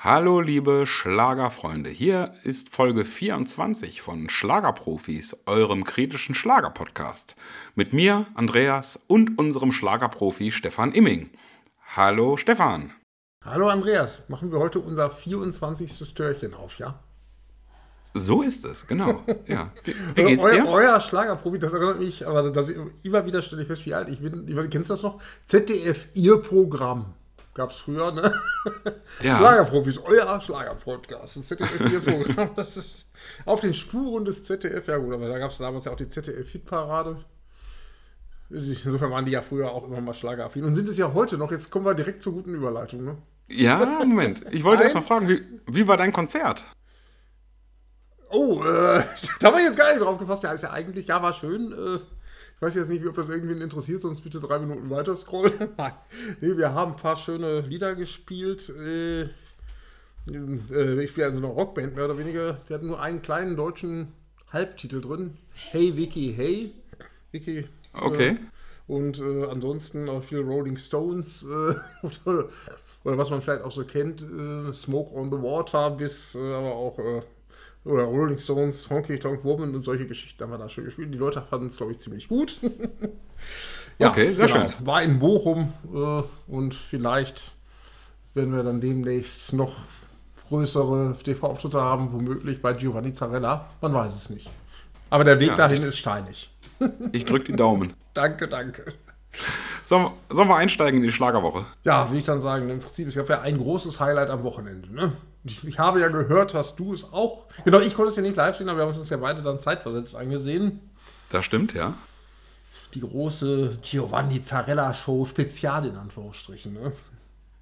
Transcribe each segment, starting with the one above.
Hallo liebe Schlagerfreunde, hier ist Folge 24 von Schlagerprofis, eurem kritischen Schlagerpodcast. Mit mir, Andreas und unserem Schlagerprofi Stefan Imming. Hallo Stefan. Hallo Andreas, machen wir heute unser 24. Türchen auf, ja? So ist es, genau. Ja. Wie, wie geht's dir? Euer, euer Schlagerprofi, das erinnert mich, aber das, immer wieder stelle ich fest, wie alt ich bin. Kennst du das noch? ZDF, ihr Programm. Gab es früher, ne? Ja. Schlagerprofis, euer Schlagerpodcast. Das ZDF, ihr Programm. Das ist auf den Spuren des ZDF. Ja, gut, aber da gab es damals ja auch die ZDF-Hitparade. Insofern waren die ja früher auch immer mal schlageraffin und sind es ja heute noch. Jetzt kommen wir direkt zur guten Überleitung, ne? Ja, Moment. Ich wollte erst mal fragen, wie, wie war dein Konzert? Oh, äh, da war ich jetzt gar nicht drauf gefasst. Ja, ist ja eigentlich, ja, war schön. Äh, ich weiß jetzt nicht, ob das irgendwen interessiert, sonst bitte drei Minuten weiter scrollen. nee, wir haben ein paar schöne Lieder gespielt. Äh, äh, ich spiele also eine Rockband, mehr oder weniger. Wir hatten nur einen kleinen deutschen Halbtitel drin. Hey Vicky, hey. Vicky. Okay. Äh, und äh, ansonsten auch viel Rolling Stones äh, oder, oder, was man vielleicht auch so kennt, äh, Smoke on the Water, bis aber auch oder Rolling Stones, Honky Tonk Woman und solche Geschichten haben wir da schon gespielt. Die Leute fanden es, glaube ich, ziemlich gut. ja, okay, sehr genau. schön. War in Bochum äh, und vielleicht werden wir dann demnächst noch größere TV-Auftritte haben, womöglich bei Giovanni Zarella. Man weiß es nicht. Aber der Weg ja, dahin ist steinig. Ich drücke die Daumen. danke, danke. Sollen, sollen wir einsteigen in die Schlagerwoche? Ja, will ich dann sagen, im Prinzip, es gab ja ein großes Highlight am Wochenende. Ne? Ich, ich, habe ja gehört, dass du es auch. Genau, ich konnte es ja nicht live sehen, aber wir haben uns ja beide dann zeitversetzt angesehen. Das stimmt, ja. Die große Giovanni Zarella Show Spezial in Anführungsstrichen. Ne?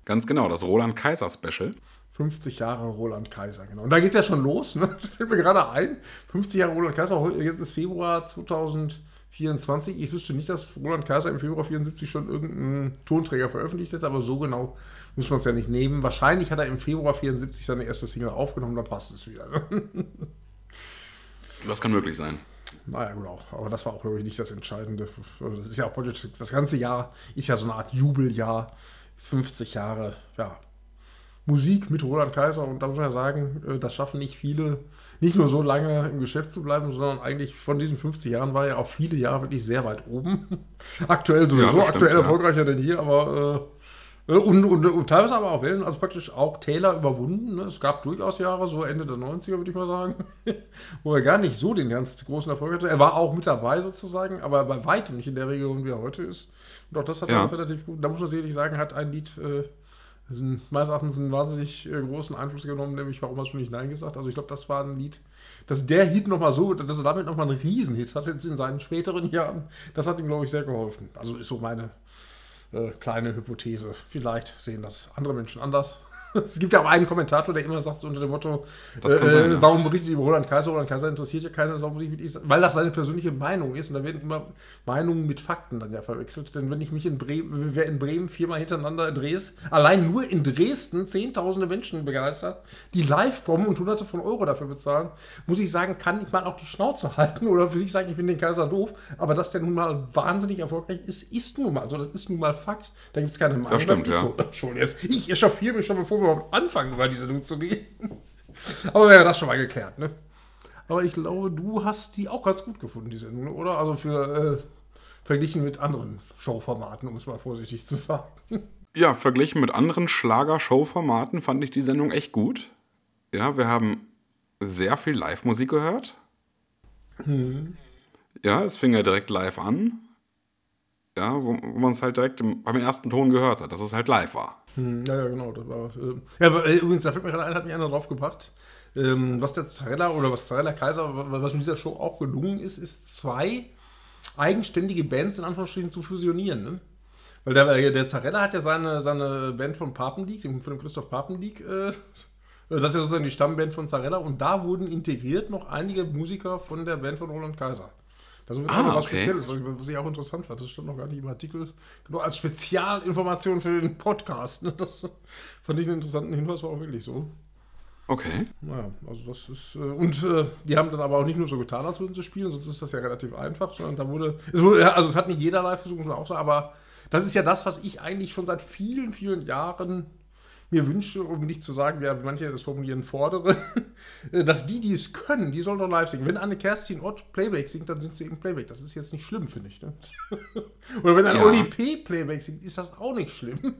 Ganz genau, das Roland Kaiser Special. 50 Jahre Roland Kaiser, genau. Und da geht es ja schon los, ne? Das fällt mir gerade ein. 50 Jahre Roland Kaiser, jetzt ist Februar 2024. Ich wüsste nicht, dass Roland Kaiser im Februar 74 schon irgendeinen Tonträger veröffentlicht hätte, aber so genau muss man es ja nicht nehmen. Wahrscheinlich hat er im Februar 74 seine erste Single aufgenommen, dann passt es wieder. Ne? Das kann möglich sein. Naja, genau. Aber das war auch, glaube ich, nicht das Entscheidende. Das ist ja auch. Das ganze Jahr ist ja so eine Art Jubeljahr. 50 Jahre, ja. Musik mit Roland Kaiser und da muss man ja sagen, äh, das schaffen nicht viele, nicht nur so lange im Geschäft zu bleiben, sondern eigentlich von diesen 50 Jahren war er auch viele Jahre wirklich sehr weit oben. aktuell sowieso, ja, aktuell stimmt, erfolgreicher ja. denn hier, aber äh, äh, und, und, und, teilweise aber auch Wellen, also praktisch auch Taylor überwunden. Ne? Es gab durchaus Jahre, so Ende der 90er, würde ich mal sagen, wo er gar nicht so den ganz großen Erfolg hatte. Er war auch mit dabei sozusagen, aber bei weitem nicht in der Region, wie er heute ist. Und auch das hat ja. er relativ gut, da muss man sicherlich sagen, hat ein Lied äh, sind, meines Erachtens einen wahnsinnig äh, großen Einfluss genommen, nämlich Warum hast du nicht Nein gesagt? Also ich glaube, das war ein Lied, dass der Hit nochmal so, dass er damit nochmal einen Riesenhit hat jetzt in seinen späteren Jahren, das hat ihm, glaube ich, sehr geholfen. Also ist so meine äh, kleine Hypothese. Vielleicht sehen das andere Menschen anders. Es gibt ja auch einen Kommentator, der immer sagt, so unter dem Motto, äh, sein, ja. warum berichtet über Roland Kaiser? Roland Kaiser interessiert ja keiner, weil das seine persönliche Meinung ist. Und da werden immer Meinungen mit Fakten dann ja verwechselt. Denn wenn ich mich in Bremen, wer in Bremen viermal hintereinander Dresden, allein nur in Dresden zehntausende Menschen begeistert, die live kommen und hunderte von Euro dafür bezahlen, muss ich sagen, kann ich mal auch die Schnauze halten oder für sich sagen, ich finde den Kaiser doof. Aber dass der nun mal wahnsinnig erfolgreich ist, ist nun mal. Also das ist nun mal Fakt. Da gibt es keine Meinung. Das, stimmt, das ist ja. so. Schon jetzt. Ich echauffiere mich schon, bevor wir überhaupt anfangen, über diese Sendung zu gehen. Aber wäre das schon mal geklärt, ne? Aber ich glaube, du hast die auch ganz gut gefunden, die Sendung, oder? Also für äh, verglichen mit anderen Showformaten, um es mal vorsichtig zu sagen. Ja, verglichen mit anderen Schlager-Show-Formaten fand ich die Sendung echt gut. Ja, wir haben sehr viel Live-Musik gehört. Hm. Ja, es fing ja direkt live an. Ja, wo, wo man es halt direkt im, beim ersten Ton gehört hat, dass es halt live war. Hm, ja, ja, genau. Das war, äh, ja, äh, übrigens, da fällt mir gerade ein, hat mich einer drauf gebracht. Ähm, was der Zarella oder was Zarella Kaiser, was mit dieser Show auch gelungen ist, ist zwei eigenständige Bands in Anführungsstrichen zu fusionieren. Ne? Weil der, der Zarella hat ja seine, seine Band von Papendiek, von dem Christoph Papendiek, äh, das ist ja sozusagen die Stammband von Zarella und da wurden integriert noch einige Musiker von der Band von Roland Kaiser. Das ist ah, was okay. Spezielles, was ich auch interessant fand. Das stand noch gar nicht im Artikel. Genau als Spezialinformation für den Podcast. Das fand ich einen interessanten Hinweis, war auch wirklich so. Okay. Naja, also das ist. Äh, und äh, die haben dann aber auch nicht nur so getan, als würden sie spielen, sonst ist das ja relativ einfach, sondern da wurde. Es wurde also es hat nicht jeder live versucht, muss man auch sagen, aber das ist ja das, was ich eigentlich schon seit vielen, vielen Jahren mir wünsche, um nicht zu sagen, wie manche das formulieren, fordere, dass die, die es können, die sollen doch live singen. Wenn Anne Kerstin Ott Playback singt, dann singt sie eben Playback. Das ist jetzt nicht schlimm, finde ich. Ne? Oder wenn ein ja. Oli P. Playback singt, ist das auch nicht schlimm.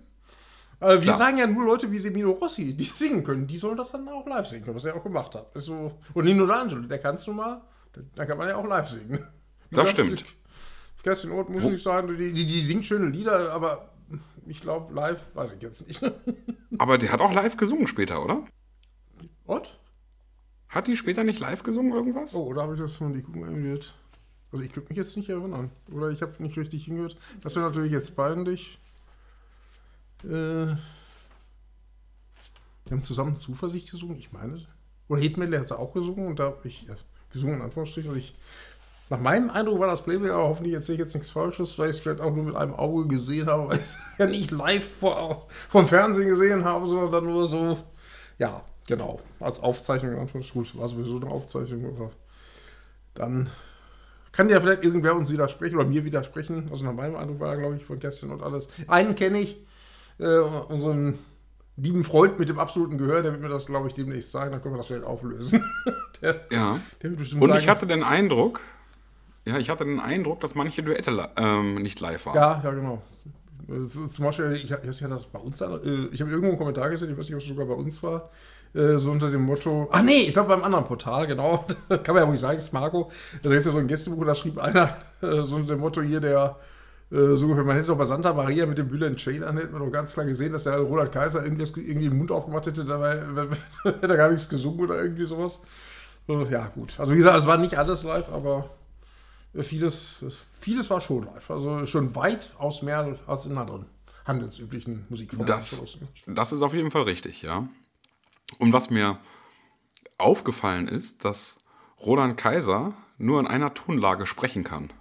Aber wir Klar. sagen ja nur Leute wie Semino Rossi, die singen können, die sollen das dann auch live singen können, was er auch gemacht hat. so, und Nino D'Angelo, der kannst du mal, da kann man ja auch live singen. Das stimmt. Kerstin Ott muss nicht sagen, die, die, die singt schöne Lieder, aber ich glaube, live weiß ich jetzt nicht. Aber die hat auch live gesungen später, oder? Ott? Hat die später nicht live gesungen irgendwas? Oh, oder habe ich das von die gehört? Also ich könnte mich jetzt nicht erinnern. Oder ich habe nicht richtig hingehört. Das wäre natürlich jetzt peinlich. Äh, wir haben zusammen Zuversicht gesungen, ich meine. Oder Hitmedley hat sie auch gesungen und da habe ich ja, gesungen in Anführungsstrichen. Also ich nach meinem Eindruck war das Playback, aber hoffentlich erzähle ich jetzt nichts Falsches, weil ich es vielleicht auch nur mit einem Auge gesehen habe, weil ich es ja nicht live vor, vom Fernsehen gesehen habe, sondern dann nur so, ja, genau, als Aufzeichnung. Gut, war sowieso eine Aufzeichnung, aber dann kann ja vielleicht irgendwer uns widersprechen oder mir widersprechen. Also nach meinem Eindruck war er, glaube ich, von Kästchen und alles. Einen kenne ich, äh, unseren lieben Freund mit dem absoluten Gehör, der wird mir das, glaube ich, demnächst sagen, dann können wir das vielleicht auflösen. der, ja. Der und sagen, ich hatte den Eindruck, ja, ich hatte den Eindruck, dass manche Duette ähm, nicht live waren. Ja, ja, genau. Zum Beispiel, ich, ich, ich das bei uns, äh, ich habe irgendwo einen Kommentar gesehen, ich weiß nicht, ob es sogar bei uns war, äh, so unter dem Motto, ach nee, ich glaube beim anderen Portal, genau, kann man ja ruhig sagen, Smargo, da ist ja so ein Gästebuch, da schrieb einer äh, so unter dem Motto hier, der so ungefähr, man hätte doch bei Santa Maria mit dem Bülent Chain hätte man doch ganz klar gesehen, dass der Roland Kaiser irgendwie, irgendwie den Mund aufgemacht hätte, dabei hätte er gar nichts gesungen oder irgendwie sowas. Ja, gut. Also wie gesagt, es war nicht alles live, aber vieles, vieles war schon live. Also schon weitaus mehr als in anderen handelsüblichen Musikformen. Das, das ist auf jeden Fall richtig, ja. Und was mir aufgefallen ist, dass Roland Kaiser nur in einer Tonlage sprechen kann.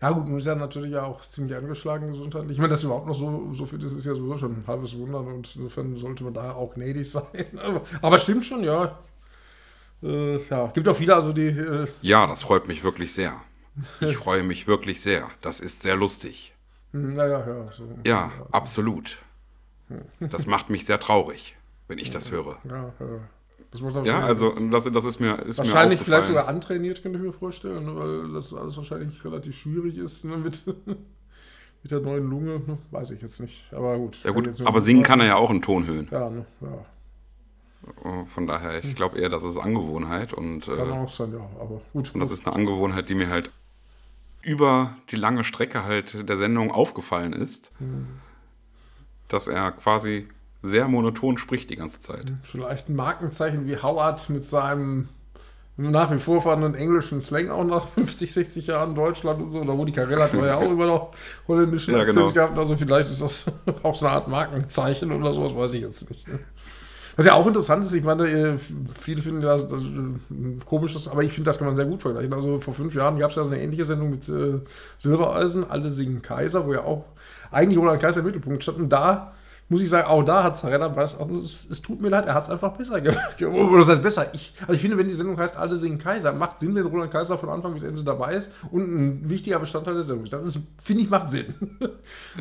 Ja, gut, nun ist er natürlich ja auch ziemlich angeschlagen gesundheitlich. Ich meine, dass überhaupt noch so, so viel ist, ist ja sowieso schon ein halbes Wunder und insofern sollte man da auch gnädig sein. Aber, aber stimmt schon, ja. Äh, ja, gibt auch viele, also die. Äh ja, das freut mich wirklich sehr. Ich freue mich wirklich sehr. Das ist sehr lustig. Naja, hm, ja. So. Ja, absolut. Das macht mich sehr traurig, wenn ich das höre. Ja, ja. ja, also das, das ist mir ist Wahrscheinlich mir vielleicht sogar antrainiert, könnte ich mir vorstellen, weil das alles wahrscheinlich relativ schwierig ist ne, mit, mit der neuen Lunge. Ne, weiß ich jetzt nicht. Aber gut. Ja gut, aber singen kann er ja auch in Tonhöhen. Ja, ne, ja. Äh, von daher, ich glaube eher, das ist Angewohnheit. Und, Kann äh, auch sein, ja. Aber gut. Und das ist eine Angewohnheit, die mir halt über die lange Strecke halt der Sendung aufgefallen ist, mhm. dass er quasi sehr monoton spricht die ganze Zeit. Hm, vielleicht ein Markenzeichen wie Howard mit seinem nach wie vor vorhandenen englischen Slang auch nach 50, 60 Jahren Deutschland und so. Wo die Karriere hat man ja auch immer noch holländischen ja, Akzent genau. gehabt. Also vielleicht ist das auch so eine Art Markenzeichen oder sowas, weiß ich jetzt nicht. Ne? Was ja auch interessant ist, ich meine, äh, viele finden das, das äh, komisch, das, aber ich finde, das kann man sehr gut vergleichen. Also vor fünf Jahren gab es ja so eine ähnliche Sendung mit äh, Silbereisen, alle singen Kaiser, wo ja auch eigentlich Roland Kaiser im Mittelpunkt stand. Und da muss ich sagen, auch da hat Zarella was. Also es, es, tut mir leid, er hat es einfach besser gemacht. Oder das heißt besser. Ich, also ich finde, wenn die Sendung heißt, alle singen Kaiser, macht Sinn, wenn Roland Kaiser von Anfang bis Ende dabei ist und ein wichtiger Bestandteil der Sendung ist. Das ist, finde ich, macht Sinn.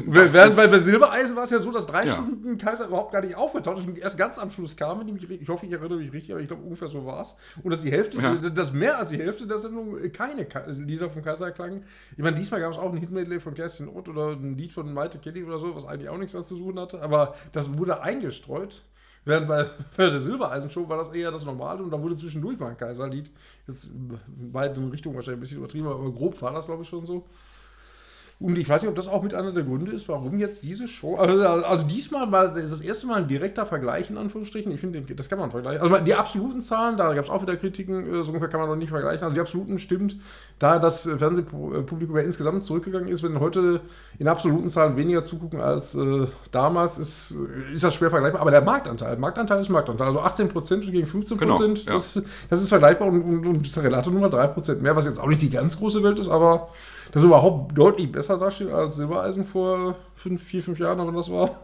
Während bei, bei Silbereisen war es ja so, dass drei ja. Stunden Kaiser überhaupt gar nicht aufgetaucht ist und erst ganz am Schluss kam. Ich hoffe, ich erinnere mich richtig, aber ich glaube, ungefähr so war es. Und dass die Hälfte, ja. dass mehr als die Hälfte der Sendung keine Lieder von Kaiser klangen. Ich meine, diesmal gab es auch ein Hitmedley von Kerstin Ott oder ein Lied von Malte Kelly oder so, was eigentlich auch nichts dazu zu tun hatte. Aber das wurde eingestreut. Während bei, bei der Silbereisenshow war das eher das Normale und da wurde zwischendurch mal ein Kaiserlied. Jetzt in Richtung wahrscheinlich ein bisschen übertrieben, aber grob war das, glaube ich, schon so. Und ich weiß nicht, ob das auch mit einer der Gründe ist, warum jetzt diese Show. Also, also diesmal mal das erste Mal ein direkter Vergleich in Anführungsstrichen. Ich finde, das kann man vergleichen. Also die absoluten Zahlen, da gab es auch wieder Kritiken, äh, so ungefähr kann man noch nicht vergleichen. Also die absoluten stimmt, da das Fernsehpublikum ja insgesamt zurückgegangen ist, wenn heute in absoluten Zahlen weniger zugucken als äh, damals, ist, ist das schwer vergleichbar. Aber der Marktanteil, Marktanteil ist Marktanteil. Also 18% gegen 15%, genau, ja. das, das ist vergleichbar und, und, und das Relator nur mal 3% mehr, was jetzt auch nicht die ganz große Welt ist, aber das überhaupt deutlich besser dasteht als Silbereisen vor fünf, vier, fünf Jahren, aber das war,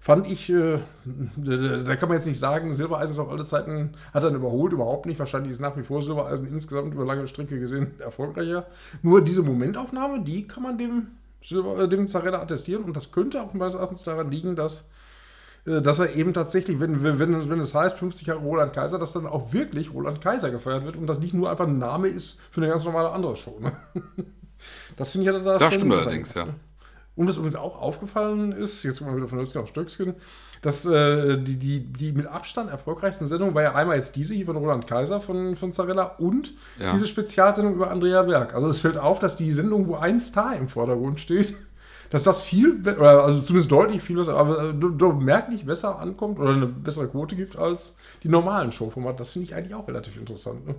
fand ich, äh, da, kann man jetzt nicht sagen, Silbereisen ist auf alle Zeiten, hat dann überholt, überhaupt nicht. Wahrscheinlich ist nach wie vor Silbereisen insgesamt über lange Strecke gesehen erfolgreicher. Nur diese Momentaufnahme, die kann man dem, Silber, äh, dem Zarella attestieren und das könnte auch meines Erachtens daran liegen, dass äh, dass er eben tatsächlich, wenn, wenn, wenn es heißt 50 Jahre Roland Kaiser, dass dann auch wirklich Roland Kaiser gefeiert wird und das nicht nur einfach ein Name ist für eine ganz normale andere Show. Ne? Das finde ich ja da Das stimmt allerdings, ja. Und was übrigens auch aufgefallen ist, jetzt mal wieder von Höchstgen auf Stöckskin, dass äh, die, die, die mit Abstand erfolgreichsten Sendung war ja einmal jetzt diese hier von Roland Kaiser von, von Zarella und ja. diese Spezialsendung über Andrea Berg. Also es fällt auf, dass die Sendung, wo ein Star im Vordergrund steht, dass das viel, oder also zumindest deutlich viel besser, aber äh, merklich besser ankommt oder eine bessere Quote gibt als die normalen Showformate. Das finde ich eigentlich auch relativ interessant. Ne?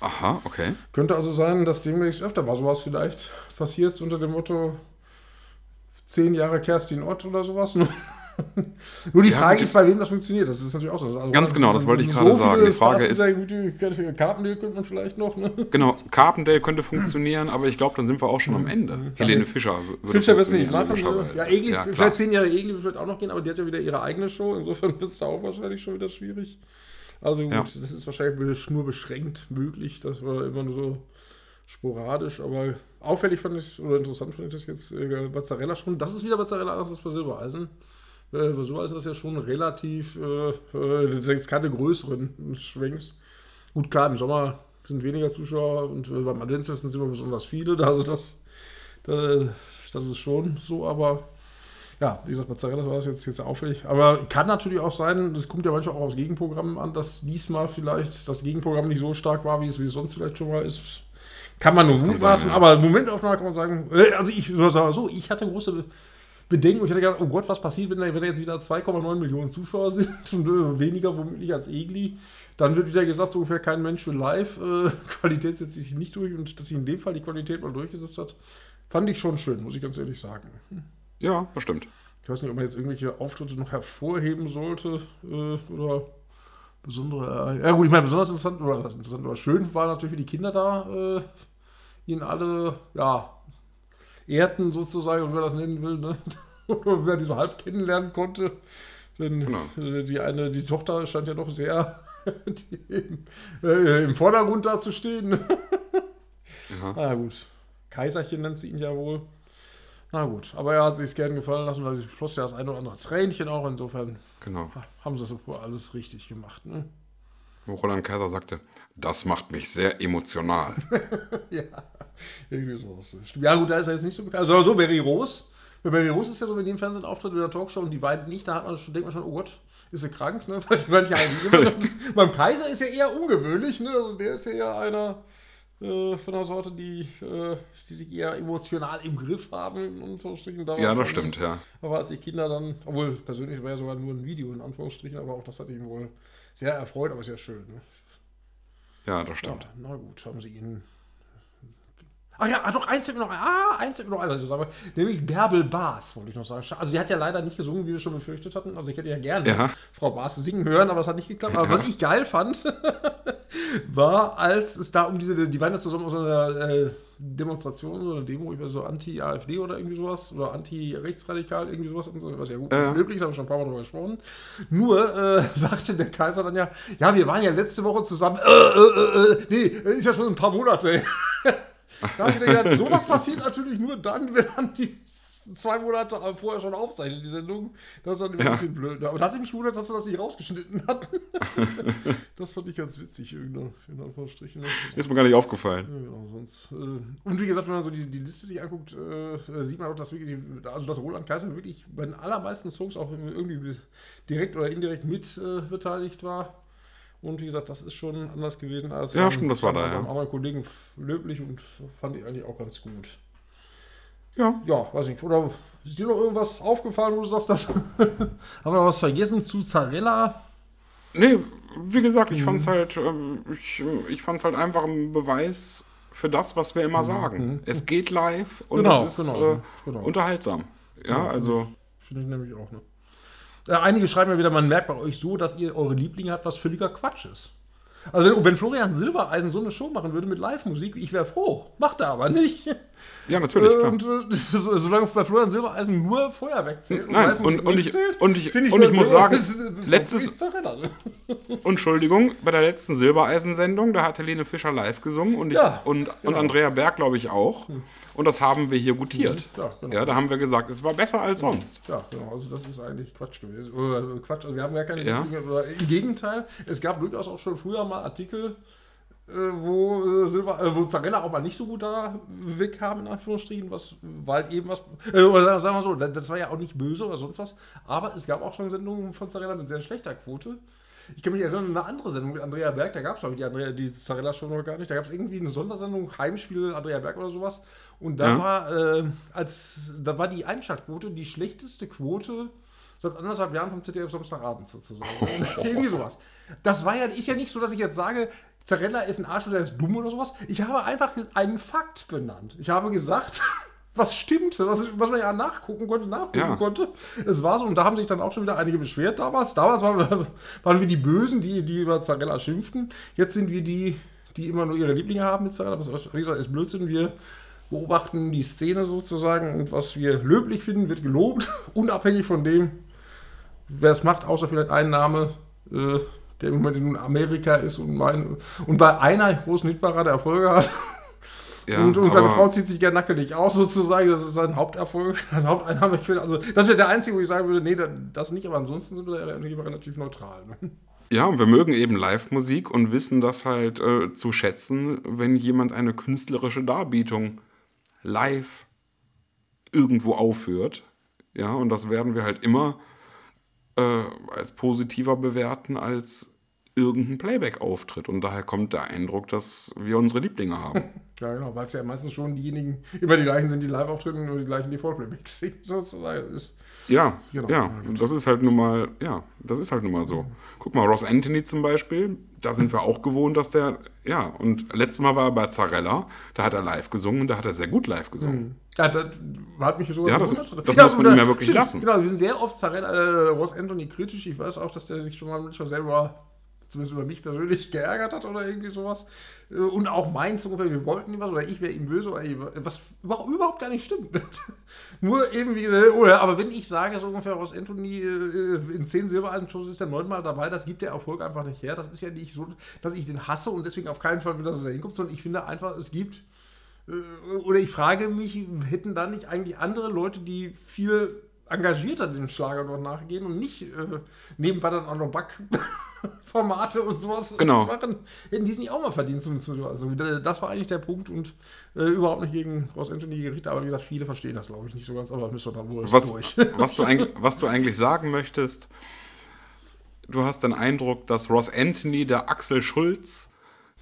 Aha, okay. Könnte also sein, dass demnächst öfter mal sowas vielleicht passiert unter dem Motto zehn Jahre Kerstin Ott oder sowas. Nur die ja, Frage ist, bei wem das funktioniert. Das ist natürlich auch so. Also ganz genau, das wollte ich gerade so sagen. Die Frage ist. Carpendale könnte man vielleicht noch. Ne? Genau, Carpendale könnte funktionieren, aber ich glaube, dann sind wir auch schon am Ende. Mhm. Helene Fischer würde Fischer wird es nicht machen. Ne? Ja, Egli, ja, vielleicht zehn Jahre Egli wird auch noch gehen, aber die hat ja wieder ihre eigene Show. Insofern wird es da auch wahrscheinlich schon wieder schwierig. Also gut, ja. das ist wahrscheinlich nur beschränkt möglich. Das war immer nur so sporadisch, aber auffällig fand ich, oder interessant fand ich das jetzt, äh, Bazzarella schon. Das ist wieder Bazzarella anders als bei Silbereisen. Äh, bei Silbereisen ist das ja schon relativ, äh, äh, jetzt keine größeren Schwenks. Gut, klar, im Sommer sind weniger Zuschauer und äh, beim Adventsfest sind immer besonders viele, also das, das, das ist schon so, aber ja, wie gesagt, Mozzarella war das jetzt, jetzt auffällig. Aber kann natürlich auch sein, das kommt ja manchmal auch aus Gegenprogrammen an, dass diesmal vielleicht das Gegenprogramm nicht so stark war, wie es, wie es sonst vielleicht schon mal ist. Kann man nur mutmaßen, ja. aber Momentaufnahme kann man sagen, äh, also ich sage so, ich hatte große Bedenken und ich hatte gedacht, oh Gott, was passiert, wenn da, wenn da jetzt wieder 2,9 Millionen Zuschauer sind und äh, weniger womöglich als Egli. Dann wird wieder gesagt, so ungefähr kein Mensch für live. Äh, Qualität setzt sich nicht durch und dass sich in dem Fall die Qualität mal durchgesetzt hat, fand ich schon schön, muss ich ganz ehrlich sagen. Ja, bestimmt. Ich weiß nicht, ob man jetzt irgendwelche Auftritte noch hervorheben sollte äh, oder besondere. Äh, ja, gut, ich meine, besonders interessant oder was interessant oder schön war natürlich, wie die Kinder da äh, ihn alle, ja, ehrten sozusagen, wenn man das nennen will, ne? man die so halb kennenlernen konnte. Denn genau. Äh, die eine, die Tochter stand ja doch sehr die, äh, im Vordergrund da zu stehen. ja. Na gut. Kaiserchen nennt sie ihn ja wohl. Na gut, aber er hat sich gern gefallen lassen, weil sie floss ja das eine oder andere Tränchen auch. Insofern genau. haben sie das alles richtig gemacht. Ne? Wo Roland Kaiser sagte, das macht mich sehr emotional. ja, irgendwie sowas. Ja gut, da ist er jetzt nicht so bekannt. Also so Barry Rose. Barry Rose ist ja so, wenn die im Fernsehen auftritt, in der Talkshow und die beiden nicht, da hat man schon, denkt man schon, oh Gott, ist sie krank, ne? Weil die waren ja eigentlich immer Beim Kaiser ist ja eher ungewöhnlich, ne? Also der ist ja eher einer äh, von der Sorte, die, äh, die sich eher emotional im Griff haben, in Anführungsstrichen. ja, das dann, stimmt, ja. Aber als die Kinder dann, obwohl persönlich war ja sogar nur ein Video, in Anführungsstrichen, aber auch das hat ihn wohl sehr erfreut, aber sehr schön. Ne? Ja, das stimmt. Ja, na gut, haben sie ihn Ach ja, doch, eins fällt mir noch. Ah, eins fällt mir noch ein, was ich sagen Nämlich Bärbel Baas, wollte ich noch sagen. Also, sie hat ja leider nicht gesungen, wie wir schon befürchtet hatten. Also, ich hätte ja gerne ja. Frau Baas singen hören, aber es hat nicht geklappt. Aber ja. was ich geil fand, war, als es da um diese. Die waren ja zusammen aus einer äh, Demonstration oder Demo, ich weiß so Anti-AfD oder irgendwie sowas. Oder Anti-Rechtsradikal, irgendwie sowas. Was ja gut möglich ist, haben wir schon ein paar Mal darüber gesprochen. Nur äh, sagte der Kaiser dann ja: Ja, wir waren ja letzte Woche zusammen. Äh, äh, äh, nee, ist ja schon ein paar Monate. Da habe ich gedacht, sowas passiert natürlich nur dann, wenn man die zwei Monate vorher schon aufzeichnet, die Sendung. Das ist dann immer ja. ein bisschen blöd. Aber da hatte mich gewundert, dass sie das nicht rausgeschnitten hat. das fand ich ganz witzig, in Anführungsstrichen. Ist mir gar nicht aufgefallen. Ja, genau, sonst. Äh, und wie gesagt, wenn man so die, die Liste sich anguckt, äh, sieht man auch, dass wirklich, also dass Roland Kaiser wirklich bei den allermeisten Songs auch irgendwie direkt oder indirekt mit äh, beteiligt war. Und wie gesagt, das ist schon anders gewesen als ja, stimmt, das war da, ja. anderen Kollegen löblich und fand ich eigentlich auch ganz gut. Ja, ja, weiß nicht. Oder ist dir noch irgendwas aufgefallen, wo du sagst, das haben wir noch was vergessen zu Zarella? Nee, wie gesagt, ich mhm. fand es halt, ähm, ich, ich fand's halt einfach ein Beweis für das, was wir immer mhm. sagen. Mhm. Es geht live und genau, es ist genau, äh, genau. unterhaltsam. Ja, ja also. Finde ich nämlich auch, ne? Äh, einige schreiben ja wieder, man merkt bei euch so, dass ihr eure Lieblinge habt, was völliger Quatsch ist. Also wenn, wenn Florian Silbereisen so eine Show machen würde mit Live-Musik, ich wäre froh. Macht er aber nicht. Ja, natürlich. Äh, und äh, solange bei Florian Silbereisen nur Feuerwerk zählt Nein, und, und, ich, zählt, und ich, ich, und ich muss sagen, letztes. Entschuldigung, bei der letzten Silbereisen-Sendung, da hat Helene Fischer live gesungen und, ich, ja, und, genau. und Andrea Berg, glaube ich, auch. Hm. Und das haben wir hier gutiert. Ja, genau. ja, da haben wir gesagt, es war besser als sonst. Ja, genau. Also, das ist eigentlich Quatsch gewesen. Oder Quatsch. Also, wir haben gar keine. Ja. Im Gegenteil, es gab durchaus auch schon früher mal Artikel äh, wo, äh, Silber, äh, wo Zarella auch mal nicht so gut da wegkam, in Anführungsstrichen, was, weil eben was, äh, oder sagen wir so, das war ja auch nicht böse oder sonst was, aber es gab auch schon Sendungen von Zarella mit sehr schlechter Quote. Ich kann mich erinnern an eine andere Sendung mit Andrea Berg, da gab es, glaube ich, die, Andrea, die Zarella schon noch gar nicht, da gab es irgendwie eine Sondersendung, Heimspiel Andrea Berg oder sowas, und da ja. war, äh, als, da war die Einschaltquote die schlechteste Quote seit anderthalb Jahren vom ZDF Samstagabend sozusagen. Irgendwie sowas. Das war ja, ist ja nicht so, dass ich jetzt sage, Zarella ist ein Arsch oder ist dumm oder sowas. Ich habe einfach einen Fakt benannt. Ich habe gesagt, was stimmt, was, was man ja nachgucken konnte, nachgucken ja. konnte. Es war so, und da haben sich dann auch schon wieder einige beschwert damals. Damals waren wir, waren wir die Bösen, die, die über Zarella schimpften. Jetzt sind wir die, die immer nur ihre Lieblinge haben mit Zarella. Was, wie gesagt, ist Blödsinn. Wir beobachten die Szene sozusagen und was wir löblich finden, wird gelobt, unabhängig von dem, wer es macht, außer vielleicht ein Name. Äh, der im Moment in Amerika ist und, mein, und bei einer großen Hitparade Erfolge hat. Ja, und, und seine Frau zieht sich gerne nackelig aus, sozusagen. Das ist sein Haupterfolg, sein Haupteinnahmequelle. Also, das ist ja der einzige, wo ich sagen würde, nee, das nicht, aber ansonsten sind wir da relativ neutral. Ne? Ja, und wir mögen eben Live-Musik und wissen das halt äh, zu schätzen, wenn jemand eine künstlerische Darbietung live irgendwo aufführt. Ja, und das werden wir halt immer äh, als positiver bewerten als irgendein Playback-Auftritt. Und daher kommt der Eindruck, dass wir unsere Lieblinge haben. ja, genau, weil es ja meistens schon diejenigen immer die gleichen sind, die live auftreten und die gleichen, die Vollplaybacks singen, sozusagen. Ist, ja, genau, ja, und das ist halt nun mal, ja, das ist halt nun mal so. Guck mal, Ross Anthony zum Beispiel, da sind wir auch gewohnt, dass der, ja, und letztes Mal war er bei Zarella, da hat er live gesungen und da hat er sehr gut live gesungen. Mhm. Ja, das hat mich so Ja, das, das ja, muss man ihm ja wirklich stimmt, lassen. Genau, wir sind sehr oft Zarella, äh, Ross Anthony kritisch. Ich weiß auch, dass der sich schon mal selber zumindest über mich persönlich geärgert hat oder irgendwie sowas. Äh, und auch meins ungefähr, wir wollten ihm was oder ich wäre ihm böse, was überhaupt gar nicht stimmt. Nur irgendwie, äh, oder, aber wenn ich sage, so ungefähr aus Anthony äh, in zehn Silbereisen-Shows ist er neunmal dabei, das gibt der Erfolg einfach nicht her. Das ist ja nicht so, dass ich den hasse und deswegen auf keinen Fall will, dass er da hinkommt, sondern ich finde einfach, es gibt oder ich frage mich, hätten da nicht eigentlich andere Leute, die viel engagierter den Schlager noch nachgehen und nicht äh, nebenbei dann auch noch Back Formate und sowas genau. machen, hätten die es nicht auch mal verdient. Also das war eigentlich der Punkt und äh, überhaupt nicht gegen Ross Anthony gerichtet, aber wie gesagt, viele verstehen das, glaube ich, nicht so ganz, aber müssen wir dann wohl was, durch. was, du was du eigentlich sagen möchtest, du hast den Eindruck, dass Ross Anthony der Axel Schulz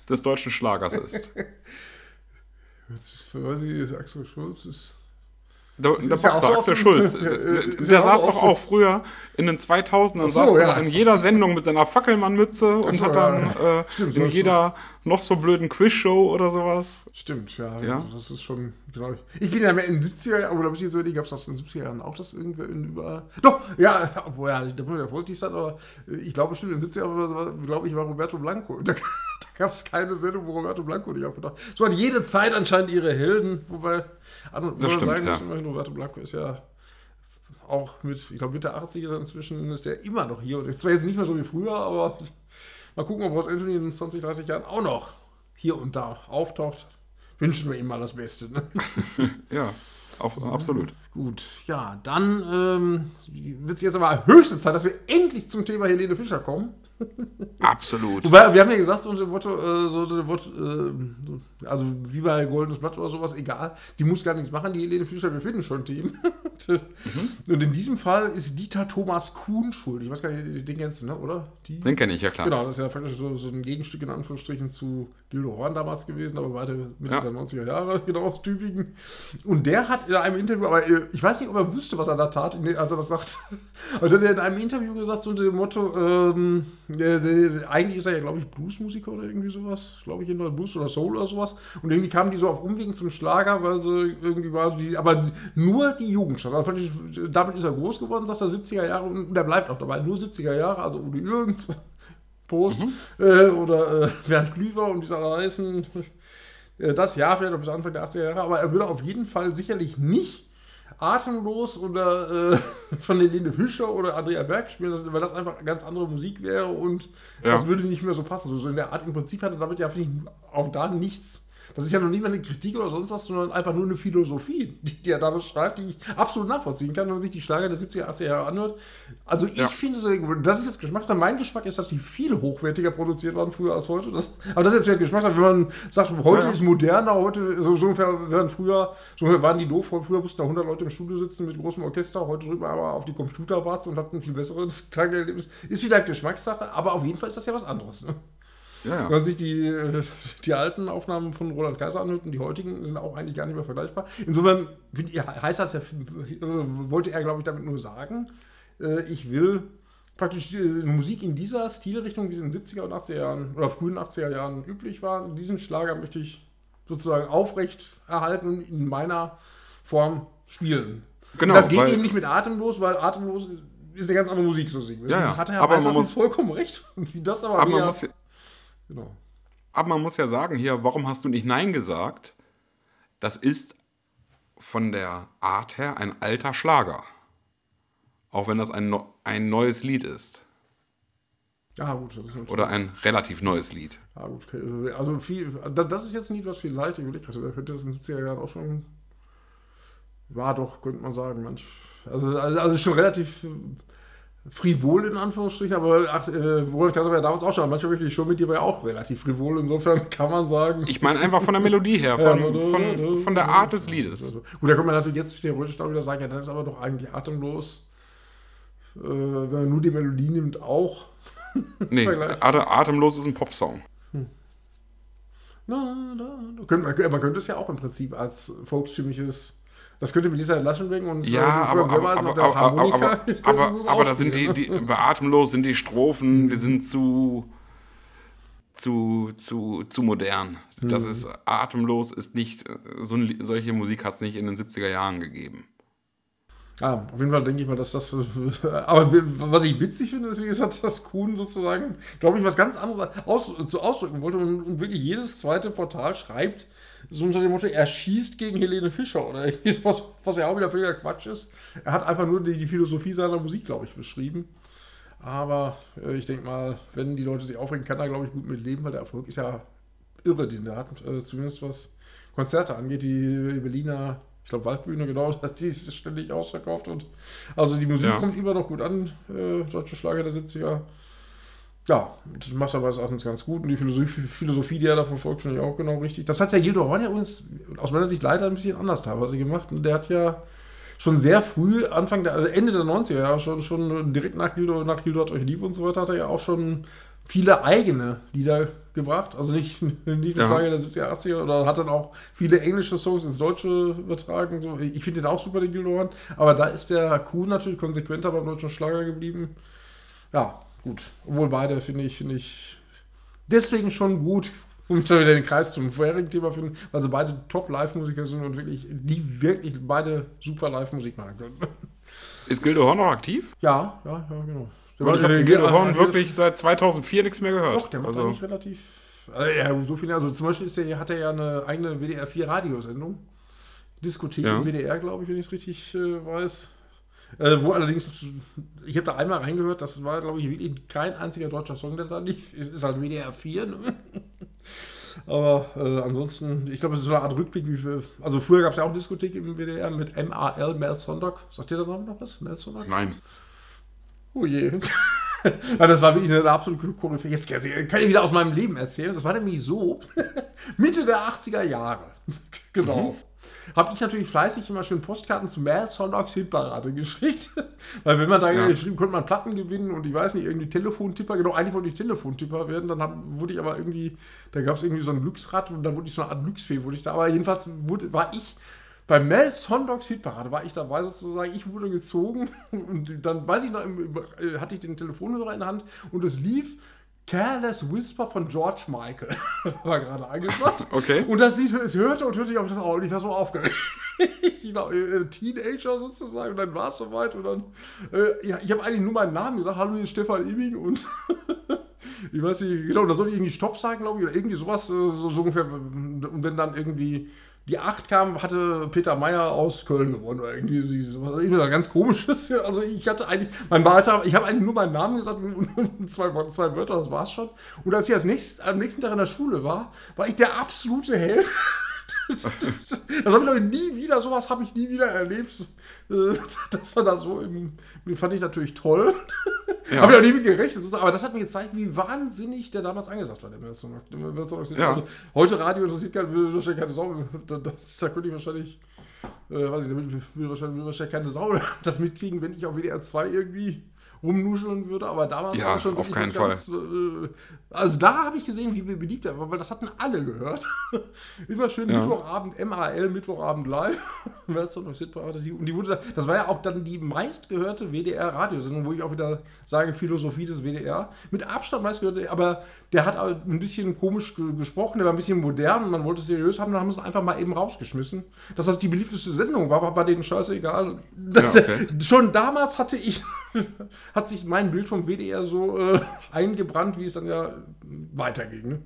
des deutschen Schlagers ist. Weiß ich, Axel Schulz ist der, der Boxer, ja Axel Schulz. der, der saß doch auch früher in den 2000ern, so, saß ja. in jeder Sendung mit seiner Fackelmannmütze und so, hat dann äh, Stimmt, in jeder noch so blöden Quizshow oder sowas. Stimmt, ja. ja. Das ist schon, genau. Ich bin ja mehr in den 70er Jahren, oder bis ich so gab es das in den 70er Jahren auch, das irgendwer über. Doch, ja, obwohl ja, da muss ich ja vorsichtig sein, aber ich glaube, bestimmt in den 70er Jahren, glaube ich, war Roberto Blanco. Da, da gab es keine Sendung, wo Roberto Blanco nicht aufgetaucht So hat jede Zeit anscheinend ihre Helden, wobei. Also, das stimmt, sagen, ja. immerhin, Roberto Blanco ist ja auch mit, ich glaube, Mitte 80er inzwischen ist der immer noch hier. Und ist zwar jetzt nicht mehr so wie früher, aber mal gucken, ob Ross Anthony in 20, 30 Jahren auch noch hier und da auftaucht. Wünschen wir ihm mal das Beste. Ne? ja, auf, absolut. Gut, ja, dann ähm, wird es jetzt aber höchste Zeit, dass wir endlich zum Thema Helene Fischer kommen. Absolut. Wobei, wir haben ja gesagt, so unter dem Motto, äh, so unter Motto äh, also wie bei Goldenes Blatt oder sowas, egal, die muss gar nichts machen, die Helene Fischer, wir finden schon ein Team. mhm. Und in diesem Fall ist Dieter Thomas Kuhn schuld. Ich weiß gar nicht, den kennst du, ne? oder? Die? Den kenne ich, ja klar. Genau, das ist ja faktisch so, so ein Gegenstück in Anführungsstrichen zu Gildo Horn damals gewesen, aber weiter Mitte ja. der 90er Jahre, genau aus Tübingen. Und der hat in einem Interview, aber äh, ich weiß nicht, ob er wusste, was er da tat, als er das sagt. Aber der hat in einem Interview gesagt, so unter dem Motto, ähm, der, der, eigentlich ist er ja, glaube ich, Bluesmusiker oder irgendwie sowas. Glaube ich, jedenfalls Blues oder Soul oder sowas. Und irgendwie kamen die so auf Umwegen zum Schlager, weil sie irgendwie war die, aber nur die Jugendstadt. Also damit ist er groß geworden, sagt er, 70er Jahre und der bleibt auch dabei. Nur 70er Jahre, also ohne irgendwas. Post mhm. äh, oder äh, Bernd Klüver und dieser heißen Äh, das Jahr vielleicht noch bis Anfang der 80er Jahre, aber er würde auf jeden Fall sicherlich nicht atemlos oder äh, von Helene Fischer oder Andrea Berg spielen, weil das einfach ganz andere Musik wäre und ja. das würde nicht mehr so passen. So in der Art, im Prinzip hatte damit ja ich, auch da nichts das ist ja noch nicht mal eine Kritik oder sonst was, sondern einfach nur eine Philosophie, die, die er da beschreibt, die ich absolut nachvollziehen kann, wenn man sich die Schlager der 70er, 80er Jahre anhört. Also ich ja. finde, das ist jetzt Geschmackssache. Mein Geschmack ist, dass die viel hochwertiger produziert waren früher als heute. Das, aber das ist jetzt wieder Geschmackssache. Wenn man sagt, heute ja, ist moderner, heute, so, so ungefähr wären früher, so ungefähr waren die doof. Früher mussten da 100 Leute im Studio sitzen mit großem Orchester. Heute drückt man aber auf die Computerwarze und hat ein viel besseres Klangerlebnis. Ist vielleicht Geschmackssache, aber auf jeden Fall ist das ja was anderes. Ne? Ja, ja. Wenn man sich die, äh, die alten Aufnahmen von Roland Kaiser anhört und die heutigen sind auch eigentlich gar nicht mehr vergleichbar. Insofern heißt das ja, äh, wollte er, glaube ich, damit nur sagen, äh, ich will praktisch Musik in dieser Stilrichtung, wie sie in den 70er und 80er Jahren oder frühen 80er Jahren üblich war, diesen Schlager möchte ich sozusagen aufrecht erhalten und in meiner Form spielen. Genau, und das geht eben nicht mit Atemlos, weil Atemlos ist eine ganz andere Musik, so singen. Ja, ja. Hat er aber man muss, vollkommen recht. Wie das aber, aber man muss, Genau. Aber man muss ja sagen hier, warum hast du nicht Nein gesagt? Das ist von der Art her ein alter Schlager. Auch wenn das ein, ein neues Lied ist. Ja, gut. Oder ein relativ neues Lied. Ja, gut. Also viel, das ist jetzt ein Lied, was vielleicht überlegt hatte. Könnte das in den 70er Jahren auch schon. War doch, könnte man sagen. Manch, also, also schon relativ frivol in Anführungsstrichen, aber ach, äh, Roland Kaiser war ja damals auch schon, manchmal wirklich die Show mit dir war ja auch relativ frivol, insofern kann man sagen. Ich meine einfach von der Melodie her, von, ja, von, von der Art des Liedes. Gut, da kann man natürlich jetzt theoretisch auch wieder sagen, ja, dann ist aber doch eigentlich atemlos, äh, wenn man nur die Melodie nimmt, auch. nee, atemlos ist ein Popsong. Hm. Na, na, na. Man könnte es ja auch im Prinzip als volkstümliches das könnte Melissa Laschenweg und ja, aber, aber, aber, aber, aber, aber da sind die, die bei Atemlos sind die Strophen, die sind zu zu, zu, zu modern. Das mhm. ist atemlos, ist nicht, so, solche Musik hat es nicht in den 70er Jahren gegeben. Ah, auf jeden Fall denke ich mal, dass das. Aber was ich witzig finde, ist, wie gesagt, dass Kuhn sozusagen, glaube ich, was ganz anderes aus, zu ausdrücken wollte und, und, wirklich jedes zweite Portal schreibt, so unter dem Motto, er schießt gegen Helene Fischer oder was, was ja auch wieder völliger Quatsch ist. Er hat einfach nur die, die Philosophie seiner Musik, glaube ich, beschrieben. Aber äh, ich denke mal, wenn die Leute sich aufregen, kann er, glaube ich, gut mit leben, weil der Erfolg ist ja irre, den er hat. Äh, zumindest was Konzerte angeht. Die Berliner, ich glaube, Waldbühne, genau, die ist ständig ausverkauft. Und also die Musik ja. kommt immer noch gut an, äh, deutsche Schlager der 70er ja, das macht aber erstens ganz gut. Und die Philosophie, Philosophie, die er da verfolgt, finde ich auch genau richtig. Das hat der Gildo Horn ja uns aus meiner Sicht leider ein bisschen anders teilweise gemacht. Und der hat ja schon sehr früh, Anfang der, also Ende der 90er Jahre, schon, schon direkt nach Gildo, nach Gildo hat euch lieb und so weiter, hat er ja auch schon viele eigene Lieder gebracht. Also nicht, das ja. der 70er, 80er, oder hat dann auch viele englische Songs ins Deutsche übertragen. So. Ich finde den auch super, den Gildo Horn. Aber da ist der Kuh natürlich konsequenter beim deutschen Schlager geblieben. Ja, gut. Obwohl beide finde ich, finde ich deswegen schon gut, um wieder den Kreis zum vorherigen Thema finden, weil sie beide Top-Live-Musiker sind und wirklich, die wirklich beide super Live-Musik machen können. Ist Gildo Horn noch aktiv? Ja, ja, ja, genau. Weil ich habe von Gildo Horn wirklich seit 2004 nichts mehr gehört. Doch, der macht also. eigentlich relativ. Also, ja, so viel. Also zum Beispiel ist der, hat er ja eine eigene WDR 4 Radiosendung. Diskothek ja. im WDR, glaube ich, wenn ich es richtig äh, weiß. Äh, wo allerdings, ich habe da einmal reingehört, das war, glaube ich, wirklich kein einziger deutscher Song, der da lief. Es ist halt WDR 4. Ne? Aber äh, ansonsten, ich glaube, es ist so eine Art Rückblick. Wie viel, also früher gab es ja auch Diskothek im WDR mit MAL, Mel Sonntag. Sagt ihr da noch was? Mel Sonntag? Nein. Oh je. das war wirklich eine absolute Koryphäe. Jetzt kann ich wieder aus meinem Leben erzählen. Das war nämlich so, Mitte der 80er Jahre. genau. Mhm habe ich natürlich fleißig immer schön Postkarten zu Mad Sonntags Hitparade geschickt. Weil wenn man da ja. geschrieben, konnte man Platten gewinnen und ich weiß nicht, irgendwie Telefontipper, genau, eigentlich wollte ich Telefontipper werden, dann hab, wurde ich aber irgendwie, da gab es irgendwie so ein Glücksrad und dann wurde ich so eine Art Glücksfee, wurde ich da, aber jedenfalls wurde, war ich bei Mel Sondogs Hitparade war ich dabei sozusagen, ich wurde gezogen und dann weiß ich noch, äh, hatte ich den Telefonhörer in der Hand und es lief Careless Whisper von George Michael war gerade angesagt. Okay. Und das Lied es hörte und hörte ich auf das Auge und ich war so aufgeregt. ich war äh, Teenager sozusagen und dann war es soweit und dann, äh, ja, ich habe eigentlich nur meinen Namen gesagt, hallo, hier ist Stefan Imming und ich weiß nicht, genau, da soll ich irgendwie Stopp sagen, glaube ich, oder irgendwie sowas, so, so ungefähr. Und wenn dann irgendwie die 8 kam, hatte Peter Meyer aus Köln gewonnen oder irgendwie sowas. Irgendwie ganz komisches. Also ich hatte eigentlich, mein Vater, ich habe eigentlich nur meinen Namen gesagt und zwei, zwei Wörter, das war's schon. Und als ich als nächst, am nächsten Tag in der Schule war, war ich der absolute Held. das habe ich nie wieder, sowas habe ich nie wieder erlebt. Äh, das war da so, im, fand ich natürlich toll. Ja. Habe ich auch nie mit gerechnet. Aber das hat mir gezeigt, wie wahnsinnig der damals angesagt war, der Marathon. Ja. Also, heute Radio interessiert keine, wahrscheinlich keine Sau. Da, da, da könnte ich wahrscheinlich, äh, weiß ich, will, wahrscheinlich, will wahrscheinlich keine Sau das mitkriegen, wenn ich auf WDR 2 irgendwie rumnuscheln würde, aber damals ja, war schon auf keinen Fall. Ganz, äh, also da habe ich gesehen, wie beliebt er war, weil das hatten alle gehört. Immer schön ja. Mittwochabend, MAL, Mittwochabend live. Und die wurde, das war ja auch dann die meistgehörte WDR-Radiosendung, wo ich auch wieder sage, Philosophie des WDR. Mit Abstand meistgehörte, aber der hat ein bisschen komisch gesprochen, der war ein bisschen modern und man wollte es seriös haben, dann haben sie es einfach mal eben rausgeschmissen. Dass das die beliebteste Sendung war, war bei denen scheißegal. Das, ja, okay. Schon damals hatte ich hat sich mein Bild vom WDR so äh, eingebrannt, wie es dann ja weiterging. Ne?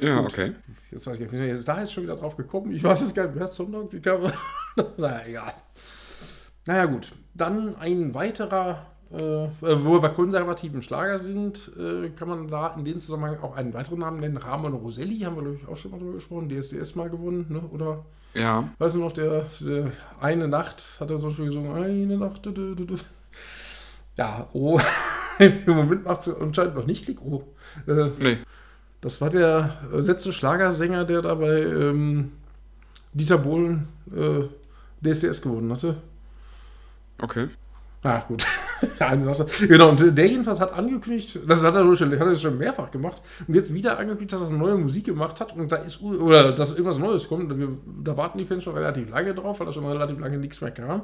Ja, Gut. okay. Jetzt weiß ich nicht, jetzt da ist schon wieder drauf gekommen. Ich weiß es gar nicht mehr, Sonntag, wie man. naja, egal. Naja, gut. Dann ein weiterer, äh, wo wir bei konservativen Schlager sind, äh, kann man da in dem Zusammenhang auch einen weiteren Namen nennen. Ramon Roselli, haben wir, glaube ich, auch schon mal drüber gesprochen. DSDS mal gewonnen, ne? oder? Ja. Weißt du noch, der, der eine Nacht hat er so schön gesungen, eine Nacht. Du, du, du. Ja, oh. Im Moment macht es anscheinend noch nicht Klick. Oh. Äh, nee. Das war der äh, letzte Schlagersänger, der da bei ähm, Dieter Bohlen äh, DSDS gewonnen hatte. Okay. Ah, gut. genau, und der jedenfalls hat angekündigt, das hat er schon, hat er schon mehrfach gemacht, und jetzt wieder angekündigt, dass er neue Musik gemacht hat und da ist, oder dass irgendwas Neues kommt. Da warten die Fans schon relativ lange drauf, weil da schon relativ lange nichts mehr kam.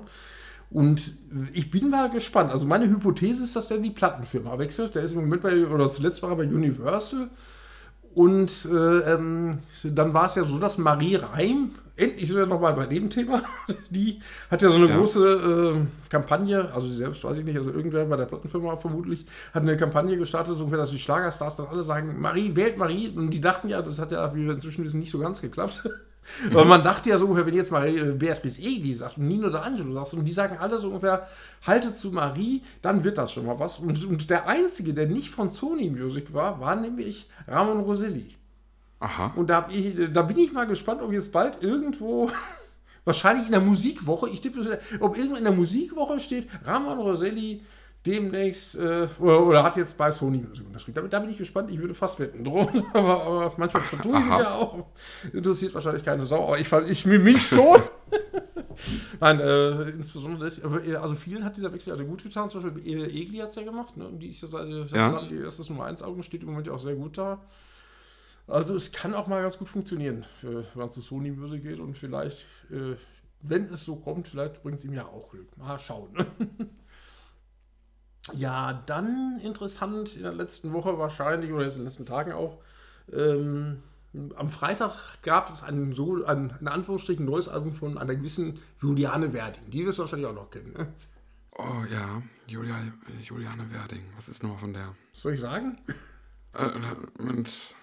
Und ich bin mal gespannt. Also meine Hypothese ist, dass der die Plattenfirma wechselt. Der ist im Moment bei, oder zuletzt war er bei Universal. Und äh, ähm, dann war es ja so, dass Marie Reim, endlich sind wir nochmal bei dem Thema, die hat ja so eine ja. große äh, Kampagne, also sie selbst weiß ich nicht, also irgendwer bei der Plattenfirma vermutlich, hat eine Kampagne gestartet, so dass die Schlagerstars dann alle sagen, Marie, wählt Marie. Und die dachten ja, das hat ja, wie wir inzwischen wissen, nicht so ganz geklappt. Aber man dachte ja so ungefähr, wenn jetzt mal äh, Beatrice Egli sagt und Nino oder Angelo sagt und die sagen alle so ungefähr, halte zu Marie, dann wird das schon mal was. Und, und der Einzige, der nicht von Sony Music war, war nämlich Ramon Roselli. Aha. Und da, ich, da bin ich mal gespannt, ob jetzt bald irgendwo, wahrscheinlich in der Musikwoche, ich tippe, ob irgendwo in der Musikwoche steht, Ramon Roselli demnächst, äh, oder, oder, hat jetzt bei Sony unterschrieben. Da, da, bin ich gespannt, ich würde fast wetten drohen, aber, aber manchmal tue ich mich ja auch. Interessiert wahrscheinlich keine Sau, aber ich, ich mich schon. Nein, äh, insbesondere das, äh, also vielen hat dieser Wechsel also gut getan, zum Beispiel Egli hat es ja gemacht, ne? und die ist ja seit ja. die erste Nummer 1 Augen steht im Moment ja auch sehr gut da. Also es kann auch mal ganz gut funktionieren, wenn es zu Sony Music geht und vielleicht, äh, wenn es so kommt, vielleicht bringt es ihm ja auch Glück. Mal schauen. Ja, dann interessant in der letzten Woche wahrscheinlich oder jetzt in den letzten Tagen auch. Ähm, am Freitag gab es ein, so, ein, in Anführungsstrichen, neues Album von einer gewissen Juliane Werding. Die wirst du wahrscheinlich auch noch kennen. Ne? Oh ja, Julia, Juliane Werding. Was ist nochmal von der? Was soll ich sagen? Äh, Moment.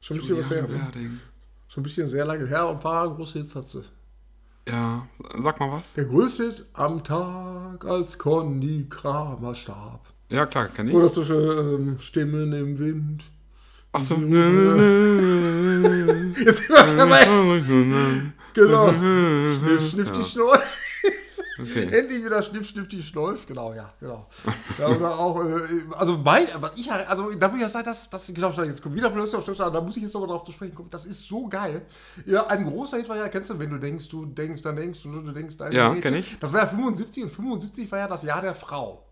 Schon ein bisschen Juliane was her. Werding. Schon ein bisschen sehr lange her und ein paar große Hits hat sie. Ja, sag mal was. Der größte ist am Tag, als Conny Kramer starb. Ja, klar, kenn ich. Oder zwischen ähm, Stimmen im Wind. Achso. Jetzt Genau. Schniff, schniff ja. die Schnur. Okay. Endlich wieder Schnipp, Schnipp, die Schläuf. Genau, ja, genau. Ja, oder auch, äh, also mein, was ich, also da muss ich ja sagen, dass, dass genau, jetzt kommt wieder Flöße auf da muss ich jetzt nochmal drauf zu sprechen kommen. Das ist so geil. Ja, ein großer Hit war ja, kennst du, wenn du denkst, du denkst, dann denkst du, du denkst, dein Ja, kenn ich. Das war ja 75 und 75 war ja das Jahr der Frau.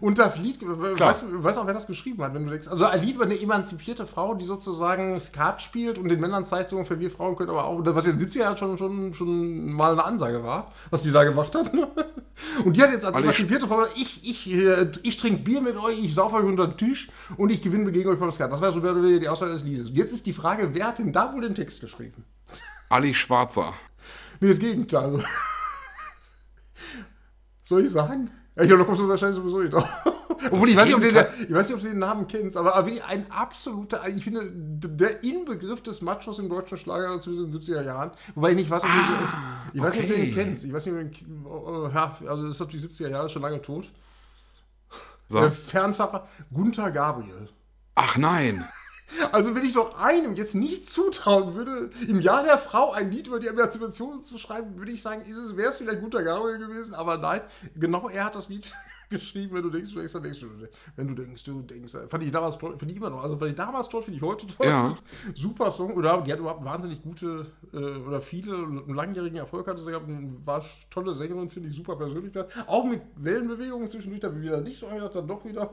Und das Lied, weißt du weißt auch, wer das geschrieben hat, wenn du denkst, also ein Lied über eine emanzipierte Frau, die sozusagen Skat spielt und den Männern zeigt, so ungefähr wir Frauen können aber auch, was jetzt in den 70er Jahren schon, schon, schon mal eine Ansage war, was die da gemacht hat. Und die hat jetzt als Alle emanzipierte Frau ich, ich, äh, ich trinke Bier mit euch, ich saufe euch unter den Tisch und ich gewinne gegen euch beim Skat. Das war so die Aussage des Liedes. Und jetzt ist die Frage, wer hat denn da wohl den Text geschrieben? Ali Schwarzer. Nee, das Gegenteil. Soll ich sagen? Ja, ich glaube, da kommst du wahrscheinlich sowieso nicht drauf. Obwohl, ich weiß, nicht, ob du den, ich weiß nicht, ob du den Namen kennst, aber, aber wirklich ein absoluter, ich finde, der Inbegriff des Machos im deutschen Schlager aus den 70er Jahren. Wobei ich nicht weiß, ob ah, du, ich weiß okay. nicht, ob du den kennst. Ich weiß nicht, ob du den, oh, ja, also das ist natürlich 70er Jahre, schon lange tot. So. Der Fernfahrer Gunther Gabriel. Ach nein. Also, wenn ich noch einem jetzt nicht zutrauen würde, im Jahr der Frau ein Lied über die Emanzipation zu schreiben, würde ich sagen, wäre es vielleicht guter Gabriel gewesen, aber nein, genau er hat das Lied geschrieben, wenn du denkst, du denkst, dann denkst du, wenn du denkst, du denkst, fand ich damals toll, finde ich immer noch, also fand ich damals toll, finde ich heute toll. Ja. Super Song, oder die hat überhaupt wahnsinnig gute, äh, oder viele, einen langjährigen Erfolg hatte sie gehabt, war tolle Sängerin, finde ich, super Persönlichkeit, auch mit Wellenbewegungen zwischendurch, da wieder nicht so angedacht, dann doch wieder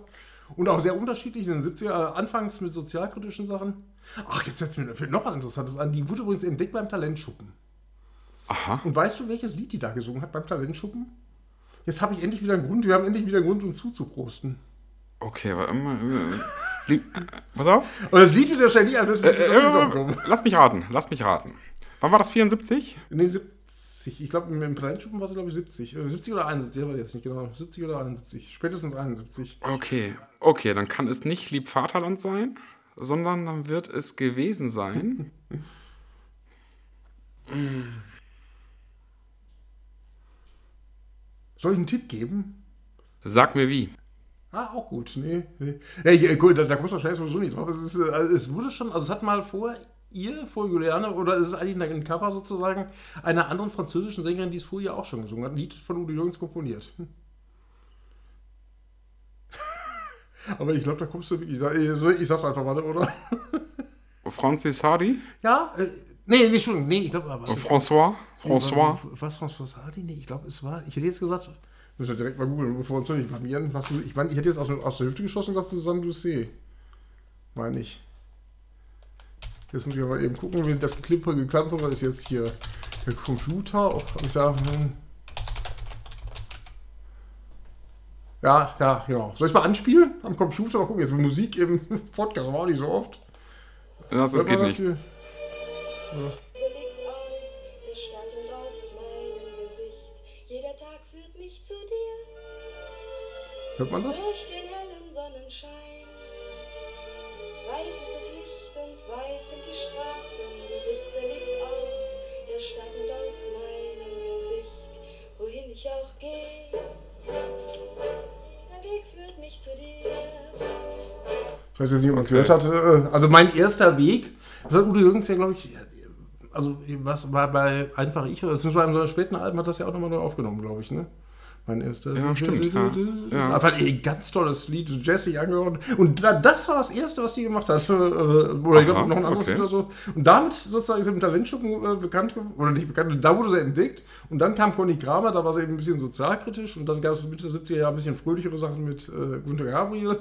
und auch sehr unterschiedlich in den 70er, anfangs mit sozialkritischen Sachen. Ach, jetzt setzt mir noch was Interessantes an. Die wurde übrigens entdeckt beim Talentschuppen. Aha. Und weißt du, welches Lied die da gesungen hat beim Talentschuppen? Jetzt habe ich endlich wieder einen Grund, wir haben endlich wieder einen Grund, uns zuzuprosten. Okay, aber immer. Äh, pass auf. Und das Lied wird wahrscheinlich alles. Äh, äh, lass mich raten, lass mich raten. Wann war das? 74? Nee, 70. Ich glaube, im Talentschuppen war es, glaube ich, 70. 70 oder 71, aber jetzt nicht genau. 70 oder 71. Spätestens 71. Okay, okay, dann kann es nicht Lieb Vaterland sein, sondern dann wird es gewesen sein. Soll ich einen Tipp geben? Sag mir wie. Ah, auch gut. Nee, nee. Ja, gut, da, da kommst du wahrscheinlich sowieso nicht drauf. Es, ist, also es wurde schon, also es hat mal vor ihr, vor Juliane, oder ist es eigentlich ein Cover sozusagen einer anderen französischen Sängerin, die es vorher auch schon gesungen hat, ein Lied von Udo Jürgens komponiert. Hm. Aber ich glaube, da kommst du wirklich. Da, ich sag's einfach mal, oder? Francis Hardy? Ja, äh, nee, nicht schon. Nee, ich glaube. François? François? Was, François Hardy? Nee, ich glaube, es war. Ich hätte jetzt gesagt. Müssen wir direkt mal googeln, bevor wir uns nicht blamieren. Ich meine, ich hätte jetzt aus, aus der Hüfte geschossen und gesagt, Susanne Doucet. Meine ich. Jetzt muss ich aber eben gucken, wie das Geklimpere, Geklampere ist jetzt hier der Computer. Und da, hm. Ja, ja, genau. Soll ich mal anspielen am Computer? Mal gucken, jetzt Musik im Podcast, war auch nicht so oft. Das, das geht nicht. Hier? Ja. Hört man das? Durch den hellen Sonnenschein. Weiß ist das Licht und weiß sind die Straßen. Die Blitze liegt auf der Stadt und auf meinem Gesicht. Wohin ich auch gehe, Ich weiß jetzt nicht, ob man es gehört hatte. Also mein erster Weg, das hat Udo Jürgens ja, glaube ich, also was war bei Einfach Ich, das ist bei einem späten Alben hat das ja auch nochmal neu aufgenommen, glaube ich, ne? Mein erster. Ja, stimmt. Ja. ja. Aber ein ganz tolles Lied, Jesse angehört. Und das war das erste, was die gemacht hat. Äh, oder ich glaube noch ein anderes okay. oder so. Und damit sozusagen ist sie im Talentschuppen äh, bekannt Oder nicht bekannt, da wurde sie entdeckt. Und dann kam Conny Kramer, da war sie eben ein bisschen sozialkritisch. Und dann gab es Mitte der 70er Jahre ein bisschen fröhlichere Sachen mit äh, Günter Gabriel. Und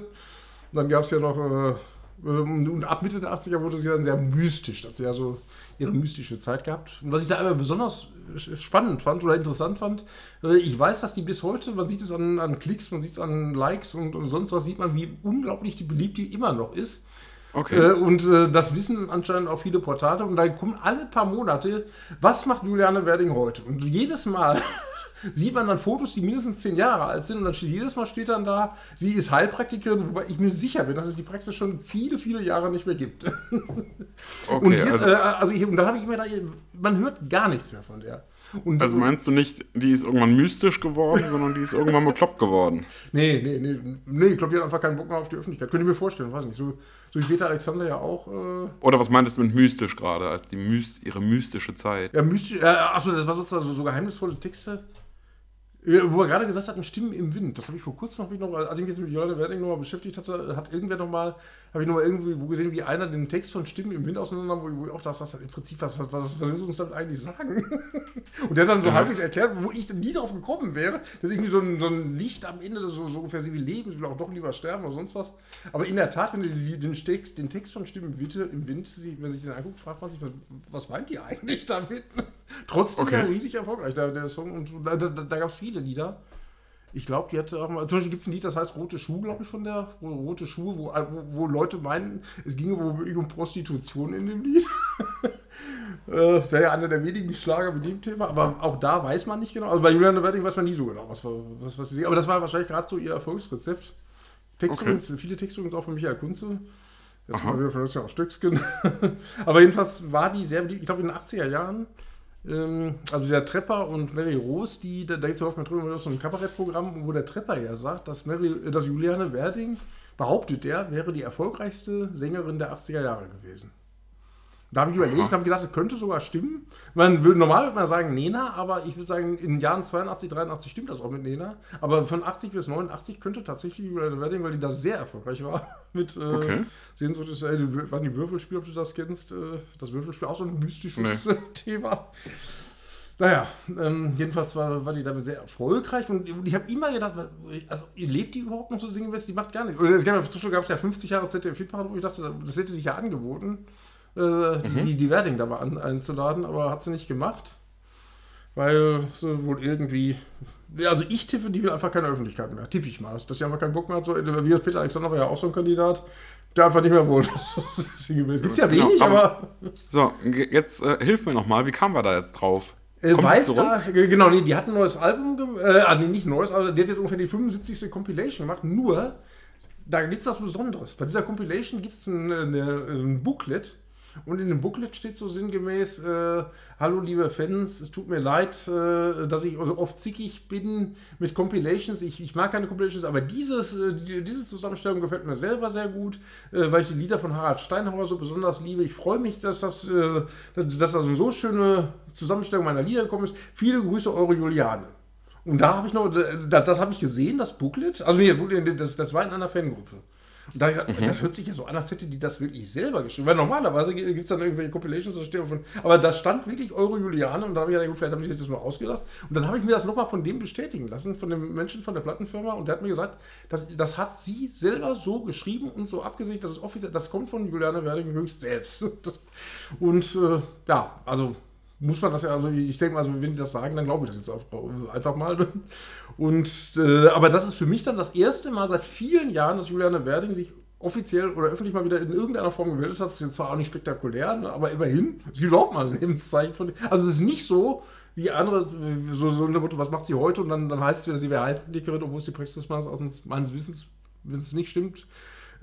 dann gab es ja noch. Äh, und ab Mitte der 80er wurde sie dann sehr mystisch. Da hat sie ja so ihre mystische Zeit gehabt. Und was ich da aber besonders spannend fand oder interessant fand, äh, ich weiß, dass die bis heute, man sieht es an, an Klicks, man sieht es an Likes und, und sonst was, sieht man, wie unglaublich die beliebt die immer noch ist. Okay. Äh, und äh, das wissen anscheinend auch viele Portale. Und da kommen alle paar Monate, was macht Juliane Werding heute? Und jedes Mal sieht man dann Fotos, die mindestens zehn Jahre alt sind und dann steht jedes Mal steht dann da, sie ist Heilpraktikerin, wobei ich mir sicher bin, dass es die Praxis schon viele, viele Jahre nicht mehr gibt. Okay, und, jetzt, also, äh, also ich, und dann habe ich immer da, man hört gar nichts mehr von der. Und, also meinst du nicht, die ist irgendwann mystisch geworden, sondern die ist irgendwann bekloppt geworden? Nee, nee, nee, nee, ich glaube, die hat einfach keinen Bock mehr auf die Öffentlichkeit. Könnte ich mir vorstellen, weiß nicht. So, so wie Peter Alexander ja auch. Äh Oder was meintest du mit mystisch gerade, als die Myst ihre mystische Zeit? Ja, mystisch, äh, achso, das war sozusagen so, so geheimnisvolle Texte. Wo er gerade gesagt hat, Stimmen im Wind. Das habe ich vor kurzem noch, als ich mich jetzt mit Jolanda Werding nochmal beschäftigt hatte, hat irgendwer nochmal, habe ich nochmal irgendwo gesehen, wie einer den Text von Stimmen im Wind auseinander, wo ich auch dachte, im Prinzip, was, was, was, was willst du uns damit eigentlich sagen? Und der hat dann so ja. halbwegs erklärt, wo ich nie drauf gekommen wäre, dass irgendwie so ein, so ein Licht am Ende, so, so ungefähr wie Leben, ich will auch doch lieber sterben oder sonst was. Aber in der Tat, wenn du den Text, den Text von Stimmen im Wind, wenn sich den anguckt, fragt man sich, was, was meint die eigentlich damit? Trotzdem okay. riesig erfolgreich, der, der Song. Und da, da, da gab es viele Lieder. Ich glaube, die hatte auch mal. Zum Beispiel gibt es ein Lied, das heißt Rote Schuhe, glaube ich, von der. Rote Schuhe, wo, wo, wo, Leute meinen, es ginge wohl um Prostitution in dem Lied. äh, Wäre ja einer der wenigen Schlager mit dem Thema, aber auch da weiß man nicht genau. Also bei Juliane Werding weiß man nie so genau, was, was, was sie. Aber das war wahrscheinlich gerade so ihr Erfolgsrezept. Text Okay. übrigens, viele Texte übrigens auch von Michael Kunze. Jetzt mal wieder von Löschen auf Stückskin. Aber jedenfalls war die sehr beliebt, ich glaube in den 80er Jahren. Ähm, also der Trepper und Mary Rose, die, da, da gibt es auch mal drüber so ein Kabarettprogramm, wo der Trepper ja sagt, dass, Mary, äh, dass Juliane Werding, behauptet er, wäre die erfolgreichste Sängerin der 80er Jahre gewesen. Da habe ich überlegt und habe gedacht, das könnte sogar stimmen. Man würde normal würde man sagen Nena, aber ich würde sagen, in den Jahren 82, 83 stimmt das auch mit Nena. Aber von 80 bis 89 könnte tatsächlich Juliane Werding, weil die da sehr erfolgreich war, mit äh, Okay. Sehenswürdiges, äh, du- was nicht, Würfelspiel, ob du das kennst. Äh, das Würfelspiel auch so ein mystisches Thema. Naja, ähm, jedenfalls war, war die damit sehr erfolgreich und ich habe immer gedacht, also lebt die überhaupt noch so singen? Die macht gar nichts. Oder es gab, gab es ja 50 Jahre ZDF-Hitparade, wo ich dachte, das hätte sich ja angeboten, äh, die, die Werding da mal an, einzuladen, aber hat sie nicht gemacht, weil sie wohl irgendwie, also ich tippe, die will einfach keine Öffentlichkeit mehr, tippe ich mal, dass sie einfach keinen Bock mehr hat, so, wie das Peter Alexander war ja auch so ein Kandidat, der einfach nicht mehr wollte. Es gibt ja Genau, wenig, aber- aber So, jetzt äh, hilf mir nochmal, wie kamen wir da jetzt drauf? Äh, weiß zurück? da, genau, nee, die hat ein neues Album, äh, ah, nee, nicht neues, aber die hat jetzt ungefähr die 75. Compilation gemacht. Nur, da gibt es was Besonderes. Bei dieser Compilation gibt es ein, ein Booklet. Und in dem Booklet steht so sinngemäß: äh, Hallo, liebe Fans, es tut mir leid, äh, dass ich oft zickig bin mit Compilations. Ich, ich mag keine Compilations, aber dieses, äh, die, diese Zusammenstellung gefällt mir selber sehr gut, äh, weil ich die Lieder von Harald Steinhauer so besonders liebe. Ich freue mich, dass das, äh, dass, dass da so schöne Zusammenstellung meiner Lieder gekommen ist. Viele Grüße, eure Juliane. Und da habe ich noch, das, habe ich gesehen, das Booklet. Also nee, das, das war in einer Fangruppe. Und da, gedacht, das hört sich ja so an, als hätte die das wirklich selber geschrieben. Weil normalerweise gibt es dann irgendwelche Compilations, da steht von. Aber da stand wirklich Euro Juliane und da habe ich gedacht, gut, vielleicht habe ich das mal ausgedacht. Und dann habe ich mir das nochmal von dem bestätigen lassen, von dem Menschen von der Plattenfirma. Und der hat mir gesagt, das, das hat sie selber so geschrieben und so abgesichert, dass es offiziell, das kommt von Juliane Werding höchst selbst. Und äh, ja, also muss man das ja, also ich denke mal, also wenn die das sagen, dann glaube ich das jetzt auch einfach mal. Und äh, aber das ist für mich dann das erste Mal seit vielen Jahren, dass Juliane Werding sich offiziell oder öffentlich mal wieder in irgendeiner Form gemeldet hat. Das ist jetzt zwar auch nicht spektakulär, ne, aber immerhin, es gibt überhaupt mal ein Lebenszeichen von Also es ist nicht so, wie andere, so, so eine Motto, was macht sie heute? Und dann, dann heißt es wieder, sie wäre Heilpraktikerin, obwohl es die Praxis meines, meines Wissens, wenn es nicht stimmt,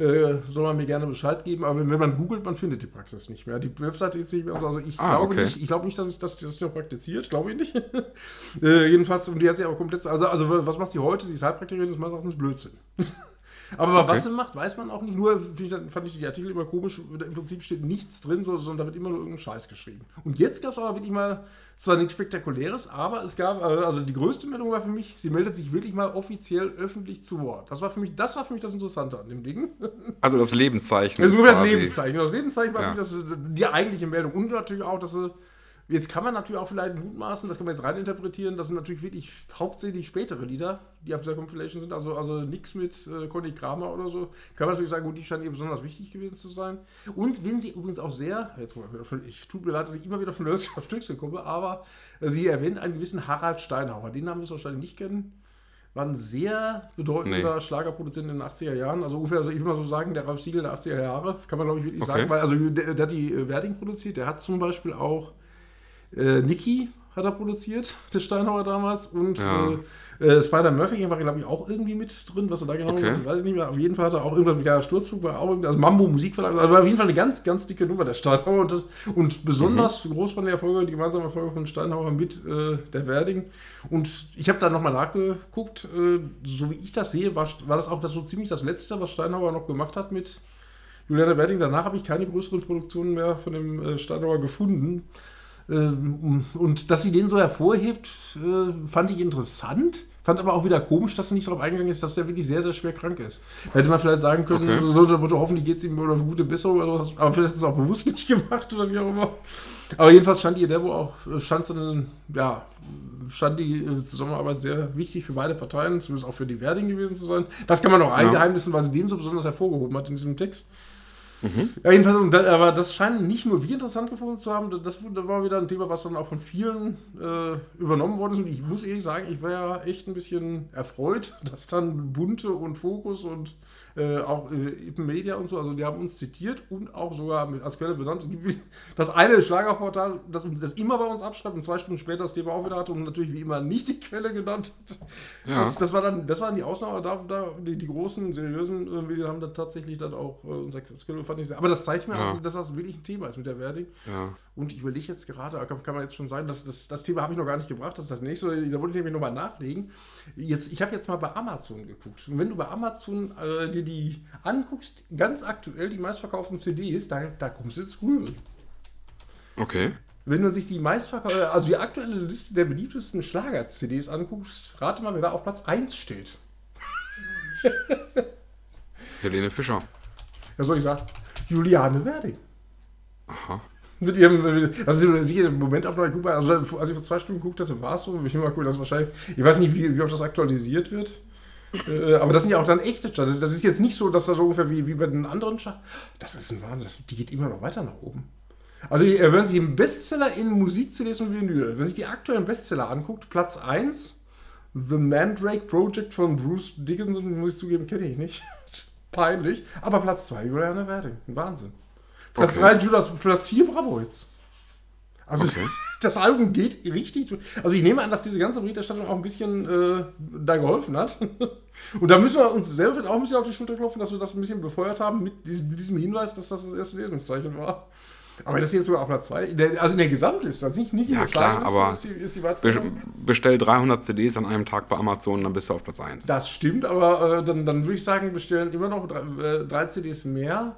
äh, soll man mir gerne Bescheid geben. Aber wenn, man googelt, man findet die Praxis nicht mehr. Die Webseite ist nicht mehr. Also ich Ah, glaube okay. nicht, ich glaube nicht, dass ich das, das noch praktiziert, glaube ich nicht. äh, jedenfalls, und die hat sie aber komplett, also, also was macht sie heute? Sie ist Heilpraktikerin, das ist meines Erachtens Blödsinn. Aber Okay. was sie macht, weiß man auch nicht. Nur ich, fand ich die Artikel immer komisch. Im Prinzip steht nichts drin, so- sondern da wird immer nur irgendein Scheiß geschrieben. Und jetzt gab es aber wirklich mal, zwar nichts Spektakuläres, aber es gab, äh, also die größte Meldung war für mich, sie meldet sich wirklich mal offiziell öffentlich zu Wort. Das war für mich, das war für mich das Interessante an dem Ding. Also das Lebenszeichen. Also ist nur das Lebenszeichen. Das Lebenszeichen war Ja. für mich das, die eigentliche Meldung. Und natürlich auch, dass sie. Jetzt kann man natürlich auch vielleicht mutmaßen, das kann man jetzt reininterpretieren, das sind natürlich wirklich hauptsächlich spätere Lieder, die auf dieser Compilation sind, also, also nichts mit äh, Conny Kramer oder so. Kann man natürlich sagen, gut, die scheinen ihr besonders wichtig gewesen zu sein. Und wenn sie übrigens auch sehr, jetzt mal ich tut mir leid, dass ich immer wieder von Lösung auf Stückchen komme, aber äh, sie erwähnt einen gewissen Harald Steinhauer. Den Namen wirst du wahrscheinlich nicht kennen. War ein sehr bedeutender Nee. Schlagerproduzent in den 80er Jahren. Also ungefähr, also ich will mal so sagen, der Ralf Siegel der 80er Jahre, kann man glaube ich wirklich Okay. sagen, weil also der, der hat die äh, Werding produziert, der hat zum Beispiel auch äh, Niki hat er produziert, der Steinhauer damals, und Ja. äh, äh, Spider Murphy war, glaube ich, auch irgendwie mit drin, was er da genau Okay. weiß ich nicht mehr. Auf jeden Fall hat er auch irgendwann mit der Sturzflug, war auch irgendwie, also Mambo Musikverlag, also war auf jeden Fall eine ganz, ganz dicke Nummer, der Steinhauer. Und, und besonders Mhm. groß waren die Erfolge, die gemeinsamen Erfolge von Steinhauer mit äh, der Werding. Und ich habe da nochmal nachgeguckt, äh, so wie ich das sehe, war, war das auch das so ziemlich das Letzte, was Steinhauer noch gemacht hat mit Juliana Werding. Danach habe ich keine größeren Produktionen mehr von dem äh, Steinhauer gefunden. Ähm, und dass sie den so hervorhebt, äh, fand ich interessant. Fand aber auch wieder komisch, dass er nicht darauf eingegangen ist, dass er wirklich sehr, sehr schwer krank ist. Da hätte man vielleicht sagen können, Okay. so Motto, hoffentlich geht es ihm oder gute Besserung oder sowas. Aber vielleicht ist es auch bewusst nicht gemacht oder wie auch immer. Aber jedenfalls stand die Idee, wo auch, stand so eine, ja, stand die äh, Zusammenarbeit sehr wichtig für beide Parteien, zumindest auch für die Werding gewesen zu sein. Das kann man auch eingeheimnissen, weil sie den so besonders hervorgehoben hat in diesem Text. Ja, jedenfalls, aber das scheinen nicht nur wir interessant gefunden zu haben, das, das war wieder ein Thema, was dann auch von vielen äh, übernommen worden ist. Und ich muss ehrlich sagen, ich war ja echt ein bisschen erfreut, dass dann Bunte und Fokus und äh, auch äh, Ippen Media und so, also die haben uns zitiert und auch sogar mit, als Quelle benannt. Das eine Schlagerportal, das, das immer bei uns abschreibt und zwei Stunden später das Thema auch wieder hatte und natürlich wie immer nicht die Quelle genannt. Ja. Das, das, war dann, das waren die Ausnahmen, da, da die, die, großen, seriösen äh, Medien haben da tatsächlich dann auch äh, unser Quelle fand ich sehr. Aber das zeigt mir ja. auch, dass das wirklich ein Thema ist mit der Werding. Ja. Und ich überlege jetzt gerade, kann, kann, man jetzt schon sagen, dass das, das Thema habe ich noch gar nicht gebracht, das ist das nächste, da wollte ich nämlich nochmal nachlegen. Jetzt, ich habe jetzt mal bei Amazon geguckt. Und wenn du bei Amazon äh, dir die anguckst, ganz aktuell die meistverkauften CDs, da, da kommst du ins Grübeln. Okay. Wenn man sich die meistverkauften, also die aktuelle Liste der beliebtesten Schlager-CDs anguckst, rate mal, wer da auf Platz 1 steht. Helene Fischer. Ja, soll ich sagen? Juliane Werding. Aha. Mit ihrem, also sie im Moment auch noch, also als ich vor zwei Stunden geguckt hatte, war es so. Ich mal cool, das wahrscheinlich, ich weiß nicht, wie, wie oft das aktualisiert wird. Äh, aber das sind ja auch dann echte Charts. Das ist jetzt nicht so, dass das so ungefähr wie, wie bei den anderen Charts. Das ist ein Wahnsinn. Das, die geht immer noch weiter nach oben. Also, wenn Sie im Bestseller in Musik-CDs und Vinyl, wenn sich die aktuellen Bestseller anguckt, Platz 1, The Mandrake Project von Bruce Dickinson, muss ich zugeben, kenne ich nicht. Peinlich. Aber Platz 2, Juliana Werding. Wahnsinn. Platz 3 okay. Judas, Platz 4 Bravo jetzt. Also okay. das, das, Album geht richtig. Also ich nehme an, dass diese ganze Berichterstattung auch ein bisschen äh, da geholfen hat. Und da müssen wir uns selber auch ein bisschen auf die Schulter klopfen, dass wir das ein bisschen befeuert haben mit diesem, mit diesem Hinweis, dass das das erste Lebenszeichen war. Aber das ist jetzt sogar auf Platz 2. Also in der Gesamtliste, also nicht, nicht in ja, der klar, aber ist die, ist die bestell 300 CDs an einem Tag bei Amazon, dann bist du auf Platz 1. Das stimmt, aber äh, dann, dann würde ich sagen, bestellen immer noch drei, äh, drei CDs mehr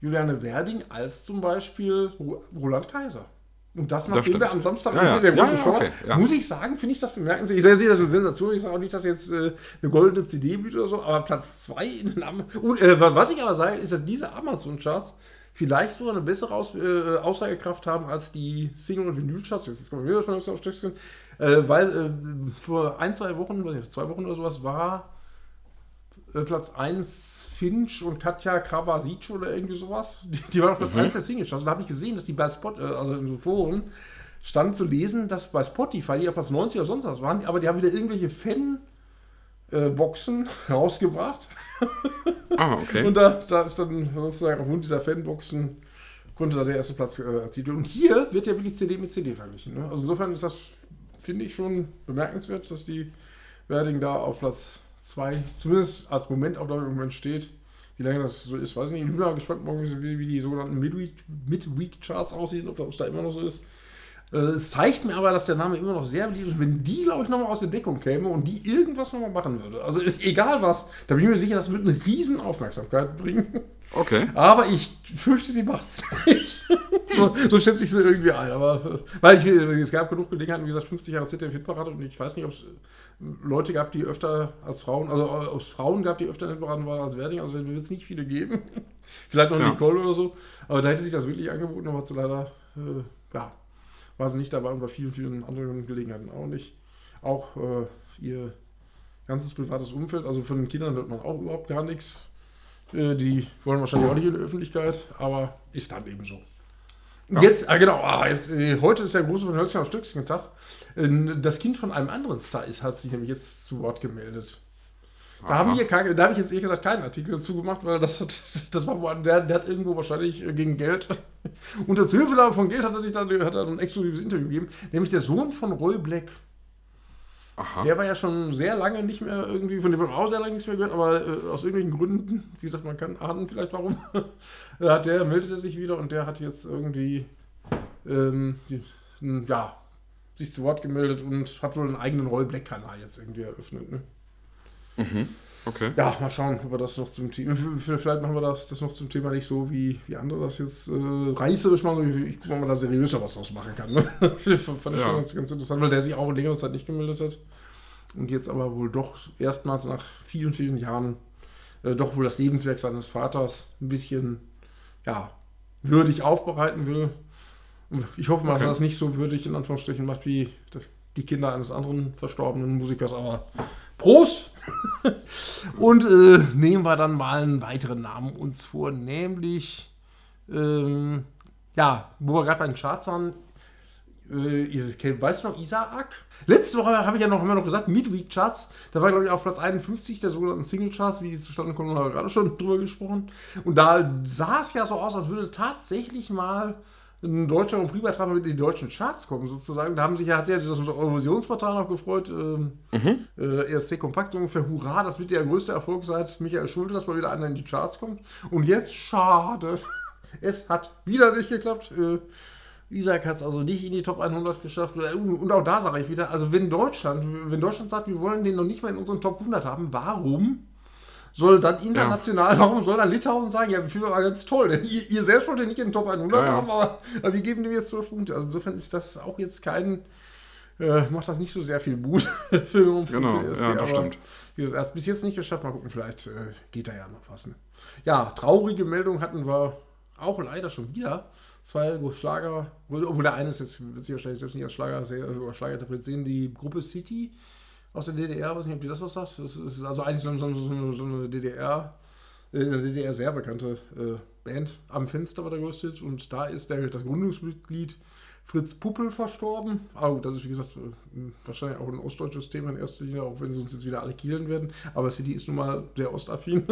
Juliane Werding als zum Beispiel Roland Kaiser. Und das, nachdem wir am Samstag ja, ja. der großen ja, Show okay, ja. muss ich sagen, finde ich das bemerkenswert. Ich sehe das eine Sensation. Ich sage auch nicht, dass jetzt äh, eine goldene CD blüht oder so, aber Platz 2 in den Am Und äh, was ich aber sage, ist, dass diese Amazon-Charts vielleicht sogar eine bessere Aus äh, Aussagekraft haben als die Single- und Vinyl-Charts. Jetzt kommen wir wieder schon auf Stöckchen. Äh, weil äh, vor ein, zwei Wochen, weiß nicht, zwei Wochen oder sowas, war Platz 1 Finch und Katja Krawasic oder irgendwie sowas. Die, die waren auf Platz mhm. 1 der Singles. Also da habe ich gesehen, dass die bei Spot, äh, also in so Foren, stand zu lesen, dass bei Spotify die auf Platz 90 oder sonst was waren, aber die haben wieder irgendwelche Fan-Boxen rausgebracht. Ah, okay. Und da, da ist dann sozusagen aufgrund dieser Fanboxen konnte da der erste Platz äh, erzielt werden. Und hier wird ja wirklich CD mit CD verglichen. Ne? Also insofern ist das, finde ich, schon bemerkenswert, dass die Werding da auf Platz 2, zumindest als Momentaufnahme im Moment steht. Wie lange das so ist, weiß ich nicht. Ich bin mal gespannt, wie, wie die sogenannten Midweek-Charts aussehen, ob das da immer noch so ist. Äh, es zeigt mir aber, dass der Name immer noch sehr beliebt ist. Wenn die, glaube ich, nochmal aus der Deckung käme und die irgendwas nochmal machen würde, also egal was, da bin ich mir sicher, das wird eine riesen Aufmerksamkeit bringen. Okay. Aber ich fürchte, sie macht es nicht. so, so schätze ich sie irgendwie ein. Aber weil ich, es gab genug Gelegenheiten, wie gesagt, 50 Jahre ZDF Hitparade und ich weiß nicht, ob es Leute gab, die öfter als Frauen, also ob es Frauen gab, die öfter Hitparaden waren als Werding. Also wird es nicht viele geben. Vielleicht noch ja. Nicole oder so. Aber da hätte sich das wirklich angeboten, aber hat sie leider, äh, ja, war sie nicht dabei und bei vielen, vielen anderen Gelegenheiten auch nicht. Auch äh, ihr ganzes privates Umfeld, also von den Kindern hört man auch überhaupt gar nichts. Äh, die wollen wahrscheinlich auch nicht in der Öffentlichkeit, aber ist dann eben so. Ja. Jetzt, ah, genau, ah, jetzt, äh, heute ist der große von Hölzchen auf Stöckchen Tag. Äh, das Kind von einem anderen Star ist, hat sich nämlich jetzt zu Wort gemeldet. Da haben wir keine, da habe ich jetzt ehrlich gesagt keinen Artikel dazu gemacht, weil das, hat, das war der, der hat irgendwo wahrscheinlich gegen Geld. Unter Zuhilfe von Geld hat er sich dann hat er ein exklusives Interview gegeben, nämlich der Sohn von Roy Black. Aha. Der war ja schon sehr lange nicht mehr irgendwie, von dem wir auch sehr lange nichts mehr gehört, aber äh, aus irgendwelchen Gründen, wie gesagt, man kann ahnen vielleicht warum, hat der meldete sich wieder und der hat jetzt irgendwie ähm, die, ja, sich zu Wort gemeldet und hat wohl einen eigenen Roy Black Kanal jetzt irgendwie eröffnet. Ne? Mhm. Okay. Ja, mal schauen, ob wir das noch zum Thema. Vielleicht machen wir das, das noch zum Thema nicht so, wie, wie andere das jetzt äh, reißerisch machen. Ich gucke mal, ob man da seriöser was draus machen kann. Ne? Fand ich ja. schon ganz, ganz interessant, weil der sich auch in längerer Zeit nicht gemeldet hat. Und jetzt aber wohl doch erstmals nach vielen, vielen Jahren äh, doch wohl das Lebenswerk seines Vaters ein bisschen ja, würdig aufbereiten will. Ich hoffe mal, okay. dass er das nicht so würdig in Anführungsstrichen macht wie die Kinder eines anderen verstorbenen Musikers, aber Prost! und äh, nehmen wir dann mal einen weiteren Namen uns vor, nämlich, ähm, ja, wo wir gerade bei den Charts waren, äh, weißt du noch Isaac? Letzte Woche habe ich ja noch immer noch gesagt, Midweek Charts. Da war, glaube ich, auf Platz 51 der sogenannten Single Charts, wie die zustande kommen, haben wir gerade schon drüber gesprochen. Und da sah es ja so aus, als würde tatsächlich mal ein deutscher und Prix-Beitrag mit in die deutschen Charts kommen, sozusagen. Da haben sich ja, hat sich ja das Eurovisionsportal noch gefreut. Ähm, mhm. äh, ESC Kompakt, ungefähr, hurra, das wird der größte Erfolg seit Michael Schulte, dass mal wieder einer in die Charts kommt. Und jetzt, schade, es hat wieder nicht geklappt. Äh, Isaac hat es also nicht in die Top 100 geschafft. Und auch da sage ich wieder, also wenn Deutschland, wenn Deutschland sagt, wir wollen den noch nicht mal in unseren Top 100 haben, warum soll dann international, ja. warum soll dann Litauen sagen, ja, wir finden das ganz toll, denn ihr, ihr, selbst wollt ja nicht in den Top 100 ja, ja. haben, aber, aber, wir geben dem jetzt 12 Punkte. Also insofern ist das auch jetzt kein, äh, macht das nicht so sehr viel Mut für den Genau, für ja, das stimmt. Er hat es bis jetzt nicht geschafft, mal gucken, vielleicht äh, geht da ja noch was. Ne? Ja, traurige Meldung hatten wir auch leider schon wieder. Zwei Schlager, obwohl der eine ist jetzt, wird sich wahrscheinlich selbst nicht als Schlager, oder Schlager interpretieren, die Gruppe City aus der DDR, weiß nicht, ob die das was sagt. Das ist also eigentlich so, so, so, so eine DDR, äh, in der DDR sehr bekannte äh, Band. Am Fenster war der größte Hit und da ist der, das Gründungsmitglied Fritz Puppel verstorben. Aber das ist, wie gesagt, äh, wahrscheinlich auch ein ostdeutsches Thema in erster Linie, auch wenn sie uns jetzt wieder alle kielen werden. Aber City ist nun mal sehr ostaffin.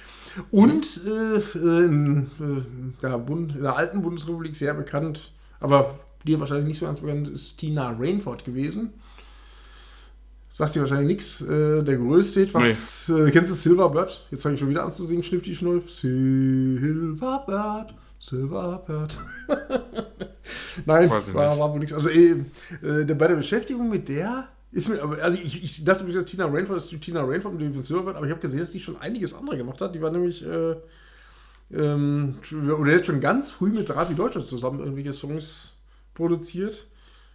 Und äh, in, äh, der Bund, in der alten Bundesrepublik sehr bekannt, aber dir wahrscheinlich nicht so ganz bekannt, ist Tina Rainford gewesen. Sagt dir wahrscheinlich nichts. Äh, der größte Hit, was. Nee. Äh, kennst du Silverbird? Jetzt fange ich schon wieder an zu singen, schnipp die Schnull. Silverbird, Silverbird. Nein, war, war wohl nichts. Also äh, äh, bei der Beschäftigung mit der ist mir, also ich, ich dachte bis jetzt Tina Rainford ist die Tina Rainford mit dem Silverbird, aber ich habe gesehen, dass die schon einiges andere gemacht hat. Die war nämlich, äh, ähm, oder jetzt schon ganz früh mit Ravi Deutschland zusammen irgendwelche Songs produziert.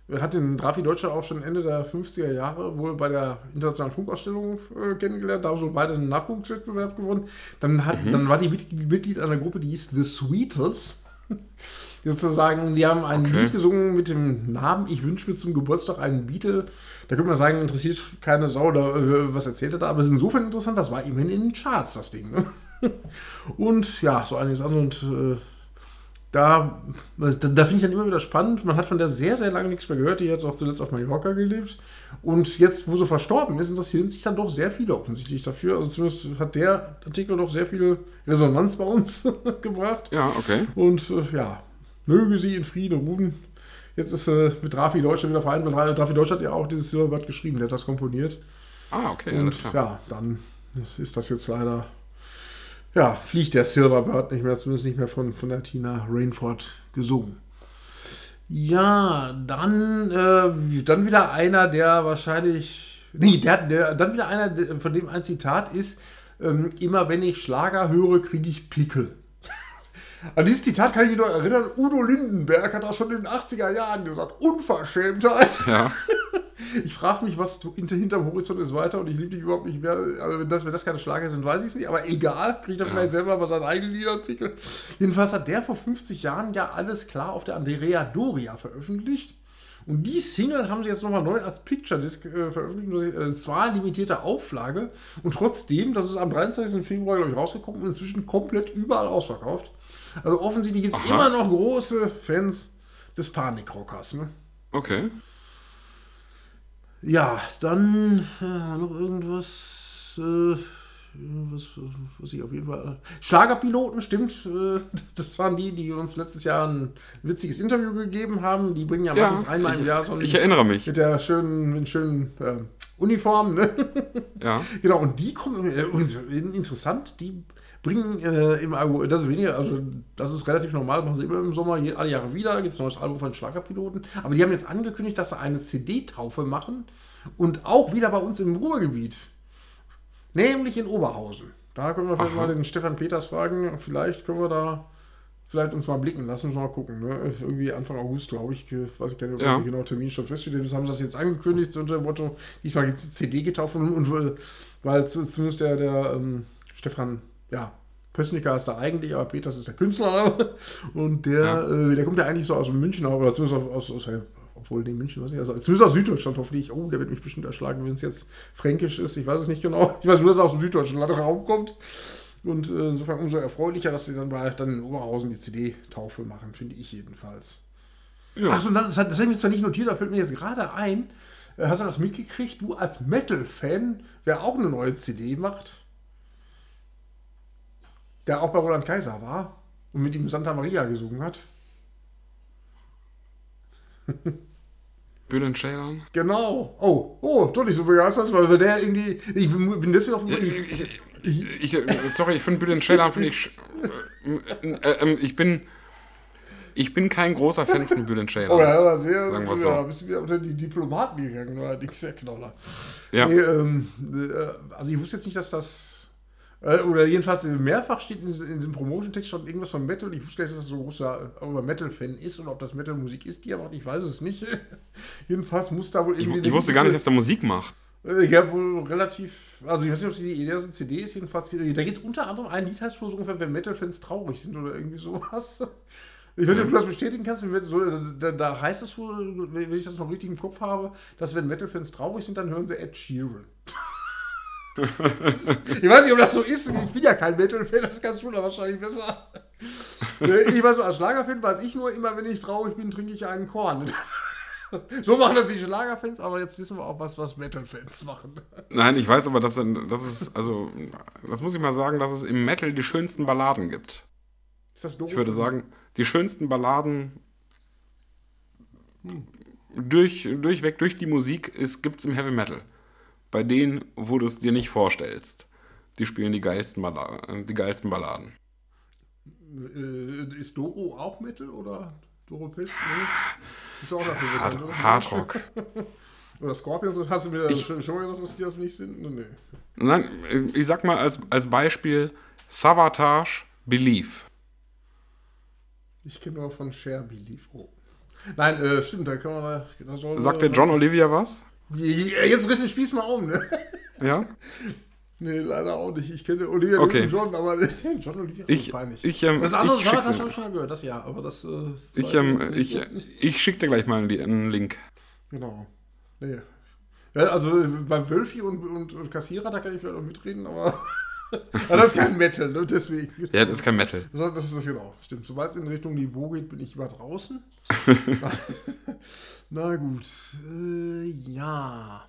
Er hat den Rafi Deutscher auch schon Ende der 50er Jahre wohl bei der internationalen Funkausstellung äh, kennengelernt. Da haben sie beide einen Nachwuchswettbewerb gewonnen. Dann, hat, mhm. dann war die Mitglied einer Gruppe, die hieß The Sweetles. sozusagen, die haben ein okay. Lied gesungen mit dem Namen Ich wünsche mir zum Geburtstag einen Beatle. Da könnte man sagen, interessiert keine Sau oder äh, was erzählt er da, aber es ist insofern interessant, das war immerhin in den Charts, das Ding. Ne? Und ja, so einiges an und äh, da, da, da finde ich dann immer wieder spannend. Man hat von der sehr, sehr lange nichts mehr gehört. Die hat auch zuletzt auf Mallorca gelebt. Und jetzt, wo sie verstorben ist, interessieren sich dann doch sehr viele offensichtlich dafür. Also zumindest hat der Artikel doch sehr viel Resonanz bei uns gebracht. Ja, okay. Und äh, ja, möge sie in Frieden ruhen. Jetzt ist äh, mit Rafi Deutschland wieder vereint, weil Rafi Deutschland hat ja auch dieses Silberblatt geschrieben, der hat das komponiert. Ah, okay, Und, Ja, dann ist das jetzt leider ja, fliegt der Silverbird nicht mehr, zumindest nicht mehr von, von der Tina Rainford gesungen. Ja, dann, äh, dann wieder einer, der wahrscheinlich. Nee, der, der, dann wieder einer, von dem ein Zitat ist: ähm, Immer wenn ich Schlager höre, kriege ich Pickel. An dieses Zitat kann ich mich noch erinnern. Udo Lindenberg hat auch schon in den 80er Jahren gesagt: Unverschämtheit. Ja. Ich frage mich, was hinterm Horizont ist weiter und ich liebe dich überhaupt nicht mehr. Also, wenn das, wenn das keine Schlager sind, weiß ich es nicht. Aber egal, kriegt er ja. vielleicht selber mal seine eigenen Lieder entwickelt. Jedenfalls hat der vor 50 Jahren ja alles klar auf der Andrea Doria veröffentlicht. Und die Single haben sie jetzt nochmal neu als Picture Disc äh, veröffentlicht. Äh, zwar limitierte Auflage und trotzdem, das ist am 23. Februar, glaube ich, rausgekommen und inzwischen komplett überall ausverkauft. Also offensichtlich gibt es immer noch große Fans des Panikrockers. Ne? Okay. Ja, dann äh, noch irgendwas. Äh, was, was ich auf jeden Fall. Schlagerpiloten, stimmt. Äh, das waren die, die uns letztes Jahr ein witziges Interview gegeben haben. Die bringen ja meistens ja, einmal im Jahr so ein, Ich erinnere mich. Mit der schönen, mit schönen äh, Uniform, ne? Ja. genau, und die kommen. Äh, interessant, die bringen äh, im Album, das ist weniger, also das ist relativ normal, machen sie immer im Sommer, alle Jahre wieder, gibt es ein neues Album von Schlagerpiloten. Aber die haben jetzt angekündigt, dass sie eine CD-Taufe machen und auch wieder bei uns im Ruhrgebiet. Nämlich in Oberhausen. Da können wir vielleicht Aha. mal den Stefan Peters fragen, vielleicht können wir da vielleicht uns mal blicken lassen, uns mal gucken. Ne? Irgendwie Anfang August, glaube ich, weiß ich gar nicht, ob ja. der genaue Termin schon feststeht. Das haben sie das jetzt angekündigt, unter dem Motto, diesmal gibt es CD getauft und, und weil zumindest der, der ähm, Stefan ja, Pössnicker ist da eigentlich, aber Peters ist der Künstlername. Und der, ja. äh, der kommt ja eigentlich so aus München, oder zumindest aus, aus, aus obwohl in München, weiß ich, also zumindest aus Süddeutschland hoffentlich. Oh, der wird mich bestimmt erschlagen, wenn es jetzt fränkisch ist. Ich weiß es nicht genau. Ich weiß nur, dass er aus dem süddeutschen Raum kommt. Und äh, insofern umso erfreulicher, dass sie dann bei dann in Oberhausen die CD-Taufe machen, finde ich jedenfalls. Ja. Achso, das, das habe ich mir zwar nicht notiert, aber fällt mir jetzt gerade ein. Äh, hast du das mitgekriegt? Du als Metal-Fan, wer auch eine neue CD macht, der auch bei Roland Kaiser war und mit ihm Santa Maria gesungen hat. Bülent Ceylan? Genau. Oh, oh, doch nicht so begeistert, weil der irgendwie. Ich bin deswegen auch. Ich, ich, sorry, ich finde Bülent Ceylan finde ich. Äh, äh, ich bin. Ich bin kein großer Fan von Bülent Ceylan. Oh, er war sehr. Sagen wir so. Ja, bist du wieder unter die Diplomaten gegangen, war allerdings sehr Knoller. Ja. Nee, ähm, äh, also ich wusste jetzt nicht, dass das oder jedenfalls mehrfach steht in, diesem Promotion-Text schon irgendwas von Metal. Ich wusste gar nicht, dass das so ein großer Metal-Fan ist und ob das Metal-Musik ist, die er macht. Ich weiß es nicht. jedenfalls muss da wohl irgendwie. Ich, ich wusste gar nicht, dass er Musik macht. Äh, ja, wohl relativ. Also, ich weiß nicht, ob es die erste CD ist. Jedenfalls, da geht es unter anderem ein Lied, heißt wohl so ungefähr, wenn Metal-Fans traurig sind oder irgendwie sowas. Ich weiß nicht, ob du das bestätigen kannst. Da, da heißt es wohl, wenn ich das noch richtig im Kopf habe, dass wenn Metal-Fans traurig sind, dann hören sie Ed Sheeran ich weiß nicht, ob das so ist. Ich bin ja kein Metal-Fan, das kannst du da wahrscheinlich besser. Ich weiß, als Schlagerfan weiß ich nur immer, wenn ich traurig bin, trinke ich einen Korn. Das, so machen das die Schlagerfans, aber jetzt wissen wir auch was, was Metal-Fans machen. Nein, ich weiß aber, dass das ist, also, das muss ich mal sagen, dass es im Metal die schönsten Balladen gibt. Ist das doof? Ich würde sagen, die schönsten Balladen hm. durch, durchweg durch die Musik gibt es im Heavy Metal bei denen, wo du es dir nicht vorstellst. Die spielen die geilsten, Balladen, die geilsten Balladen. Äh, ist Doro auch Metal oder Doro Pitt? Nee. Ist auch dafür Hard, bekannt, Hardrock. oder Scorpions, hast du mir ich, schon gesagt, dass die das nicht sind? Nee. Nein, ich sag mal als, als Beispiel Savatage Belief. Ich kenne nur von Share Belief. Oh. Nein, äh, stimmt, da kann man. Sagt der John Olivia was? Jetzt riss den Spieß mal um, ne? Ja? Nee, leider auch nicht. Ich kenne Olivia okay. John, aber John Olivia ich, peinlich. Ich, ähm, das andere ich habe ich schon gehört, das ja, aber das. Äh, ich, ähm, ich, ich schicke dir gleich mal einen Link. Genau. Nee. Ja, also bei Wölfi und, und, und, Kassierer, da kann ich vielleicht auch mitreden, aber. aber das ist kein Metal, ne? deswegen. Ja, das ist kein Metal. Das, das ist genau, stimmt. Sobald es in Richtung Niveau geht, bin ich über draußen. Na gut. Äh, ja.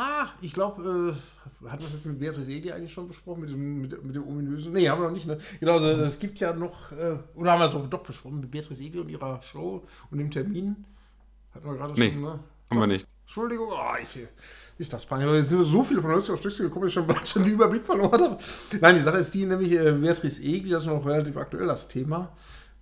Ah, ich glaube, äh, wir das jetzt mit Beatrice Edi eigentlich schon besprochen, mit dem, mit, mit dem ominösen? Nee, haben wir noch nicht, ne? Genau, also, es gibt ja noch, äh, oder haben wir doch, doch besprochen, mit Beatrice Edi und ihrer Show und dem Termin. Hatten wir gerade nee, schon, ne? Haben wir nicht. Entschuldigung, oh, ich, ist das. Es sind so viele von uns auf Stückchen gekommen, ich schon, schon den Überblick verloren habe. Nein, die Sache ist die, nämlich äh, Beatrice Egli, das ist noch relativ aktuell, das Thema.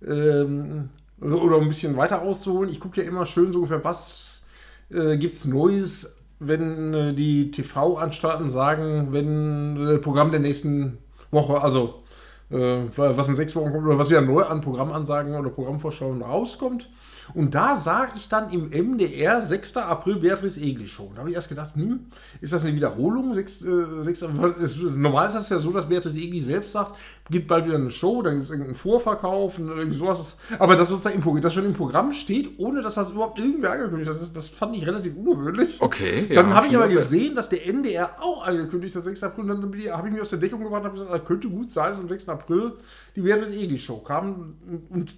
Ähm, oder um ein bisschen weiter auszuholen, ich gucke ja immer schön so ungefähr, was äh, gibt es Neues, wenn äh, die TV-Anstalten sagen, wenn äh, Programm der nächsten Woche, also äh, was in sechs Wochen kommt, oder was wieder neu an Programmansagen oder Programmvorschauen rauskommt. Und da sah ich dann im MDR 6. April Beatrice Egli schon. Da habe ich erst gedacht, hm, ist das eine Wiederholung? 6, äh, 6, ist, normal ist das ja so, dass Beatrice Egli selbst sagt, gibt bald wieder eine Show, dann gibt es irgendeinen Vorverkauf und irgendwie sowas. Aber dass sozusagen im, das schon im Programm steht, ohne dass das überhaupt irgendwer angekündigt hat, das, das fand ich relativ ungewöhnlich. Okay. Dann ja, habe ich aber gesehen, dass der NDR auch angekündigt hat, 6. April. Und dann habe ich mich aus der Deckung gebracht und habe gesagt, das könnte gut sein, dass am 6. April die Beatrice Egli Show kam. Und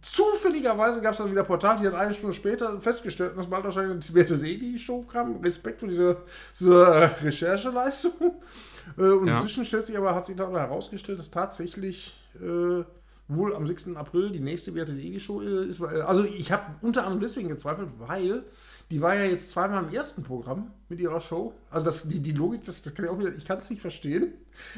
zufälligerweise gab es dann wieder Portale, die dann eine Stunde später festgestellt haben, dass bald wahrscheinlich die Werte Sedi-Show kam. Respekt für diese, diese Rechercheleistung. Äh, und ja. inzwischen stellt sich aber, hat sich dabei herausgestellt, dass tatsächlich äh, wohl am 6. April die nächste Werte Sedi-Show äh, ist. Äh, also ich habe unter anderem deswegen gezweifelt, weil die war ja jetzt zweimal im ersten Programm mit ihrer Show. Also das, die, die Logik, das, das kann ich auch wieder, ich kann es nicht verstehen.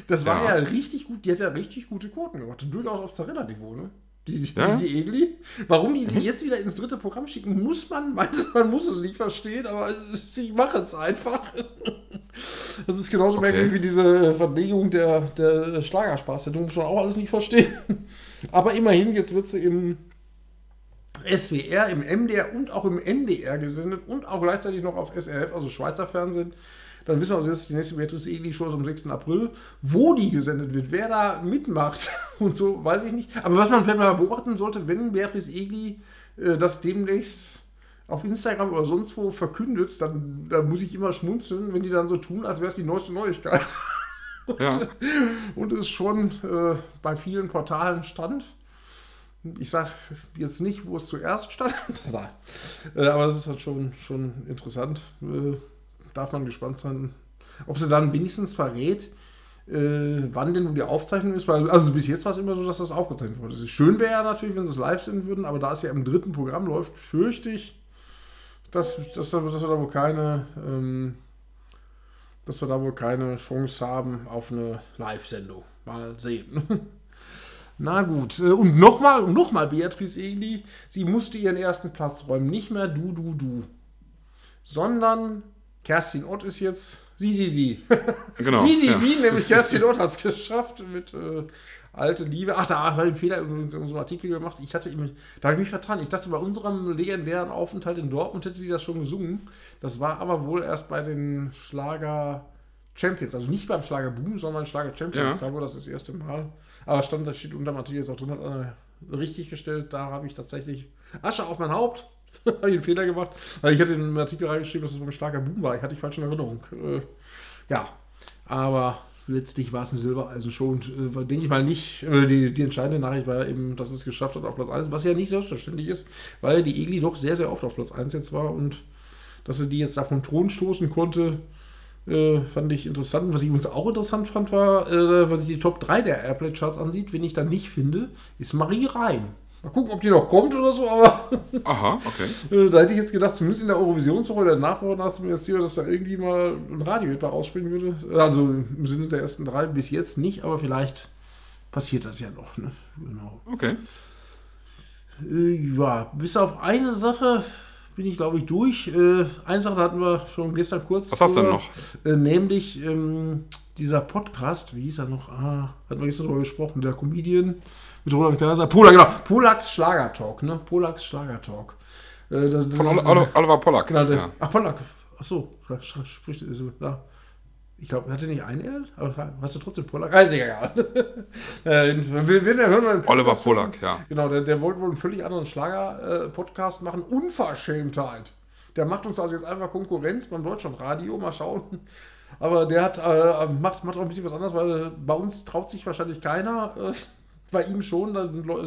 Das war ja. ja richtig gut, die hat ja richtig gute Quoten gemacht. Durchaus auf Zarella-Niveau, ne? Die, die, ja? die Egli. Warum die die jetzt wieder ins dritte Programm schicken, muss man, man muss es nicht verstehen, aber es, ich mache es einfach. Das ist genauso okay. merkwürdig wie diese Verlegung der, der Schlagerspaß. Das muss man auch alles nicht verstehen. Aber immerhin, jetzt wird sie im SWR, im MDR und auch im NDR gesendet und auch gleichzeitig noch auf SRF, also Schweizer Fernsehen. Dann wissen wir also jetzt die nächste Beatrice Egli Show am 6. April. Wo die gesendet wird, wer da mitmacht und so, weiß ich nicht. Aber was man vielleicht mal beobachten sollte, wenn Beatrice Egli äh, das demnächst auf Instagram oder sonst wo verkündet, dann, dann muss ich immer schmunzeln, wenn die dann so tun, als wäre es die neueste Neuigkeit. Ja. und es ist schon äh, bei vielen Portalen stand. Ich sage jetzt nicht, wo es zuerst stand, äh, aber das ist halt schon, schon interessant. Äh, darf man gespannt sein, ob sie dann wenigstens verrät, äh, wann denn die Aufzeichnung ist, weil, also bis jetzt war es immer so, dass das aufgezeichnet wurde. Schön wäre ja natürlich, wenn sie es live senden würden, aber da es ja im dritten Programm läuft, fürchte ich, dass, dass, dass wir da wohl keine, ähm, dass wir da wohl keine Chance haben auf eine Live-Sendung. Mal sehen. Na gut, äh, und nochmal, nochmal Beatrice Egli, sie musste ihren ersten Platz räumen. Nicht mehr du, du, du, sondern Kerstin Ott ist jetzt sie, sie, sie. Genau. sie, sie, ja. sie, nämlich Kerstin Ott hat es geschafft mit äh, alte Liebe. Ach, da habe ich einen Fehler in unserem Artikel gemacht. Ich hatte ihm, da habe ich mich vertan. Ich dachte, bei unserem legendären Aufenthalt in Dortmund hätte die das schon gesungen. Das war aber wohl erst bei den Schlager Champions. Also nicht beim Schlager Boom, sondern Schlager Champions. Ja. Da war das das erste Mal. Aber stand, da steht unter Matthias auch drin, hat einer richtig gestellt. Da habe ich tatsächlich Asche auf mein Haupt. habe ich einen Fehler gemacht. Weil ich hatte in den Artikel reingeschrieben, dass es beim Schlager Boom war. Ich hatte die falsche Erinnerung. Äh, ja, aber letztlich war es eine Silbereisen-Show und äh, denke ich mal nicht, die, die entscheidende Nachricht war eben, dass es geschafft hat auf Platz 1, was ja nicht selbstverständlich ist, weil die Egli doch sehr, sehr oft auf Platz 1 jetzt war und dass sie die jetzt da vom Thron stoßen konnte, äh, fand ich interessant. Was ich übrigens auch interessant fand, war, äh, wenn sich die Top 3 der Airplay-Charts ansieht, wen ich da nicht finde, ist Marie Reim. Mal gucken, ob die noch kommt oder so, aber. Aha, okay. Äh, da hätte ich jetzt gedacht, zumindest in der Eurovisionswoche oder Nachwoche nach dem Ziel, dass da irgendwie mal ein Radio etwa ausspielen würde. Also im Sinne der ersten drei bis jetzt nicht, aber vielleicht passiert das ja noch. Ne? Genau. Okay. Äh, ja, bis auf eine Sache bin ich, glaube ich, durch. Äh, eine Sache hatten wir schon gestern kurz. Was hast du denn noch? Äh, nämlich ähm, dieser Podcast, wie hieß er noch? Ah, hatten wir gestern darüber gesprochen, der Comedian mit Roland Kaiser. Pola, genau. Polaks Schlagertalk, ne? Polaks Schlagertalk. Äh, das, das Von ist, Oliver Pollack. Genau, der, ja. Ach, Pollack. Ach so, spricht so, ja. Ich glaube, hatte nicht ein L? Aber hast du trotzdem Pollack? Ah, ist egal. äh, wir, wir hören Oliver Pollack, ja. Genau, der, der wollte wohl einen völlig anderen Schlager-Podcast machen. Unverschämtheit. Der macht uns also jetzt einfach Konkurrenz beim Deutschlandradio. Mal schauen. Aber der hat, äh, macht, macht auch ein bisschen was anderes, weil bei uns traut sich wahrscheinlich keiner. Äh, bei ihm schon,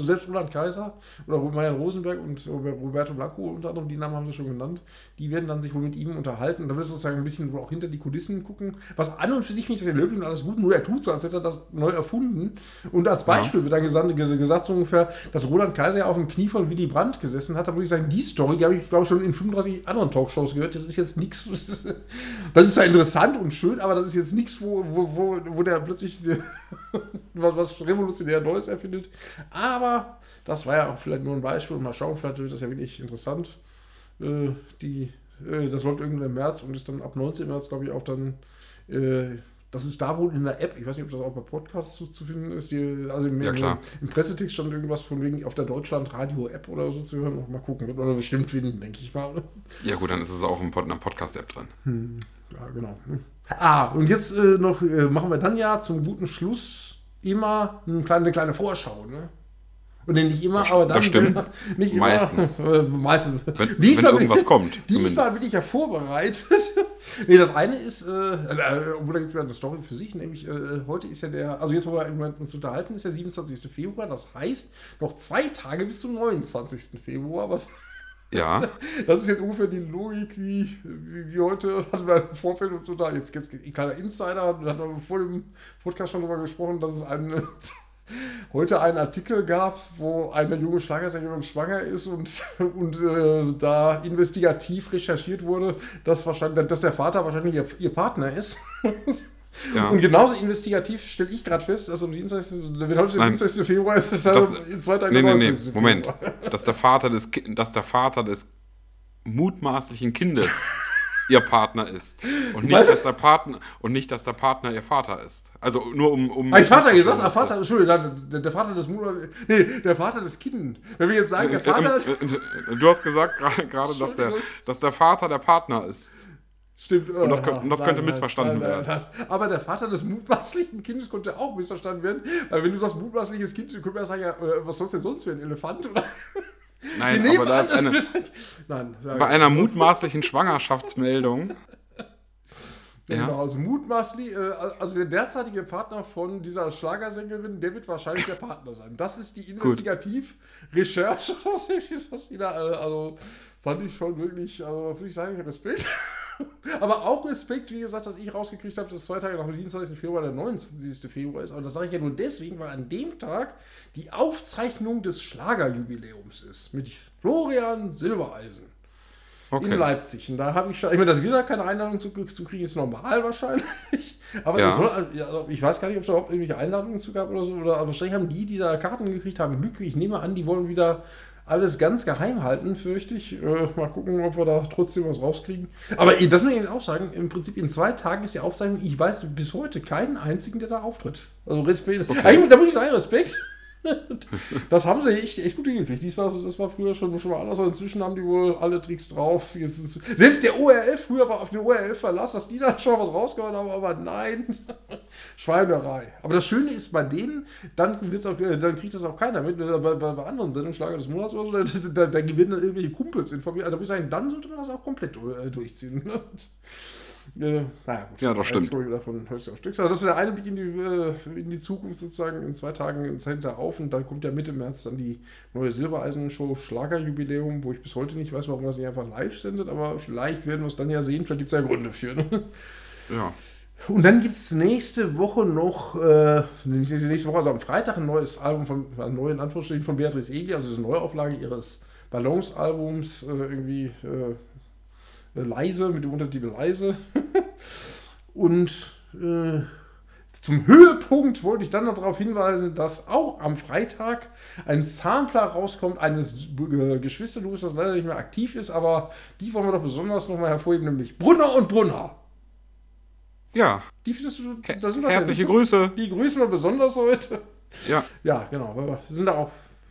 selbst Roland Kaiser oder Marian Rosenberg und Roberto Blanco unter anderem, die Namen haben sie schon genannt, die werden dann sich wohl mit ihm unterhalten und da wird sozusagen ein bisschen auch hinter die Kulissen gucken. Was an und für sich finde ich das Löbling alles gut, nur er tut so, als hätte er das neu erfunden. Und als Beispiel ja. wird dann gesagt, gesagt so ungefähr, dass Roland Kaiser ja auf dem Knie von Willy Brandt gesessen hat. Da muss ich sagen, die Story, die habe ich glaube ich schon in 35 anderen Talkshows gehört. Das ist jetzt nichts, das ist ja interessant und schön, aber das ist jetzt nichts, wo, wo, wo, wo der plötzlich was, was revolutionär Neues erfindet. Aber das war ja auch vielleicht nur ein Beispiel. Mal schauen, vielleicht wird das ja wirklich interessant. Äh, die, äh, das läuft irgendwann im März und ist dann ab 19. März, glaube ich, auch dann. Äh, das ist da wohl in der App. Ich weiß nicht, ob das auch bei Podcasts zu, zu finden ist. Die, also im, ja, klar. im Pressetext stand irgendwas von wegen auf der Deutschland-Radio-App oder so zu hören. Mal gucken, wird man bestimmt finden, denke ich mal. Ja, gut, dann ist es auch in einer Podcast-App drin. Hm. Ja, genau. Ah, und jetzt äh, noch äh, machen wir dann ja zum guten Schluss immer eine kleine, eine kleine Vorschau, ne? Und nicht immer, das, aber dann. Das stimmt. Nicht immer. Meistens. Äh, meistens. Wenn, diesmal wenn irgendwas ich, kommt. Diesmal zumindest. bin ich ja vorbereitet. nee, das eine ist, äh, äh, obwohl da gibt es eine Story für sich, nämlich äh, heute ist ja der, also jetzt, wo wir uns unterhalten, ist der 27. Februar. Das heißt, noch zwei Tage bis zum 29. Februar, was ja. Das ist jetzt ungefähr die Logik, wie, wie, wie heute hatten wir im Vorfeld und so da. Jetzt, jetzt ein kleiner Insider, wir hatten vor dem Podcast schon darüber gesprochen, dass es einen, heute einen Artikel gab, wo eine junge Schlagersängerin schwanger ist und, und äh, da investigativ recherchiert wurde, dass, wahrscheinlich, dass der Vater wahrscheinlich ihr, ihr Partner ist. Ja. Und genauso investigativ stelle ich gerade fest, dass am 27. Wenn heute der 27. Februar ist, ist das, in zwei Tagen nee, nee, nee, Moment. dass der Vater des, dass der Vater des mutmaßlichen Kindes ihr Partner ist. Und nicht, dass der Partner, und nicht, dass der Partner ihr Vater ist. Also nur um. um Ein Vater gesagt, der Vater, Entschuldigung, der, der Vater des Mutter. Nee, der Vater des Kindes. Wenn wir jetzt sagen, der Vater. Du hast gesagt gerade, dass der, dass der Vater der Partner ist. Stimmt. Und das, könnte, und das nein, könnte missverstanden nein, werden. Aber der Vater des mutmaßlichen Kindes konnte auch missverstanden werden, weil wenn du sagst mutmaßliches Kind, dann könnte man sagen, ja, äh, was soll es denn sonst für ein Elefant? Oder? Nein, aber da ist eine, Nein, bei einer mutmaßlichen Schwangerschaftsmeldung Ja. Genau, also mutmaßlich, äh, also der derzeitige Partner von dieser Schlagersängerin, der wird wahrscheinlich der Partner sein. Das ist die Investigativ-Recherche, was die da, äh, also fand ich schon wirklich, also würde ich sagen, Respekt. Aber auch Respekt, wie gesagt, dass ich rausgekriegt habe, dass zwei Tage nach dem 27. Februar der 29. Februar ist. Aber das sage ich ja nur deswegen, weil an dem Tag die Aufzeichnung des Schlagerjubiläums ist. Mit Florian Silbereisen Okay. in Leipzig. Und da habe ich schon, ich meine, dass wir da keine Einladung zu, zu kriegen, ist normal wahrscheinlich. Aber Ja. soll, also ich weiß gar nicht, ob es da überhaupt irgendwelche Einladungen zu gab oder so. Oder aber wahrscheinlich haben die, die da Karten gekriegt haben, Glück. Ich nehme an, die wollen wieder alles ganz geheim halten, fürchte ich. Äh, mal gucken, ob wir da trotzdem was rauskriegen. Aber das muss ich jetzt auch sagen, im Prinzip in zwei Tagen ist die Aufzeichnung. Ich weiß bis heute keinen einzigen, der da auftritt. Also Respekt. Eigentlich, da muss ich sagen, Respekt. Das haben sie echt, echt gut hingekriegt. Dies war das war früher schon, schon mal anders, aber inzwischen haben die wohl alle Tricks drauf. Jetzt Selbst der ORF, früher war auf den ORF Verlass, dass die da schon mal was rausgehauen haben, aber nein. Schweinerei. Aber das Schöne ist bei denen, dann, wird's auch, äh, dann kriegt das auch keiner mit. Bei, bei, bei anderen Sendungen, Schlager des Monats oder so, da, da, da gewinnen dann irgendwelche Kumpels informiert. Also da würde ich sagen, dann sollte man das auch komplett äh, durchziehen. Äh, naja, gut. Ja, das stimmt. Jetzt komme ich wieder von Hölzchen auf. Also das ist der eine Blick in die, äh, in die Zukunft sozusagen in zwei Tagen ins Center auf und dann kommt ja Mitte März dann die neue Silbereisen-Show Schlagerjubiläum, wo ich bis heute nicht weiß, warum das nicht einfach live sendet, aber vielleicht werden wir es dann ja sehen, vielleicht gibt es ja Gründe für. Ne? Ja. Und dann gibt es nächste Woche noch, äh, nächste Woche, also am Freitag ein neues Album von, ein neues in Anführungsstrichen von Beatrice Egli, also eine Neuauflage ihres Ballons-Albums, äh, irgendwie äh, leise, mit dem Untertitel leise. Und äh, zum Höhepunkt wollte ich dann noch darauf hinweisen, dass auch am Freitag ein Sampler rauskommt eines äh, Geschwisterlus, das leider nicht mehr aktiv ist, aber die wollen wir doch besonders nochmal hervorheben, nämlich Brunner und Brunner. Ja. Die findest du, Her da sind wir herzliche. Grüße. Die grüßen wir besonders heute. Ja. Ja, genau. Wir sind da auch.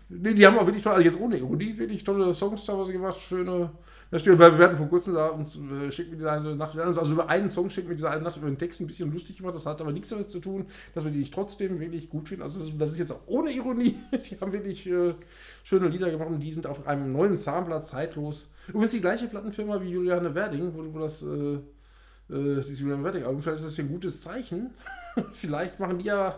Nee, die haben auch wirklich tolle, also jetzt ohne Ironie, wirklich tolle Songs teilweise gemacht, schöne. Das stimmt, weil wir hatten vor kurzem da uns äh, schicken wir diese eine Nacht, hatten uns also über einen Song schicken wir diese eine Nacht über den Text ein bisschen lustig gemacht, das hat aber nichts damit zu tun, dass wir die trotzdem wirklich gut finden. Also das ist- das jetzt auch ohne Ironie. Die haben wirklich äh, schöne Lieder gemacht und die sind auf einem neuen Sampler zeitlos. Übrigens die gleiche Plattenfirma wie Juliane Werding, wo, wo das äh, äh, dieses Julian Wedding Album, vielleicht ist das ein gutes Zeichen. vielleicht machen die ja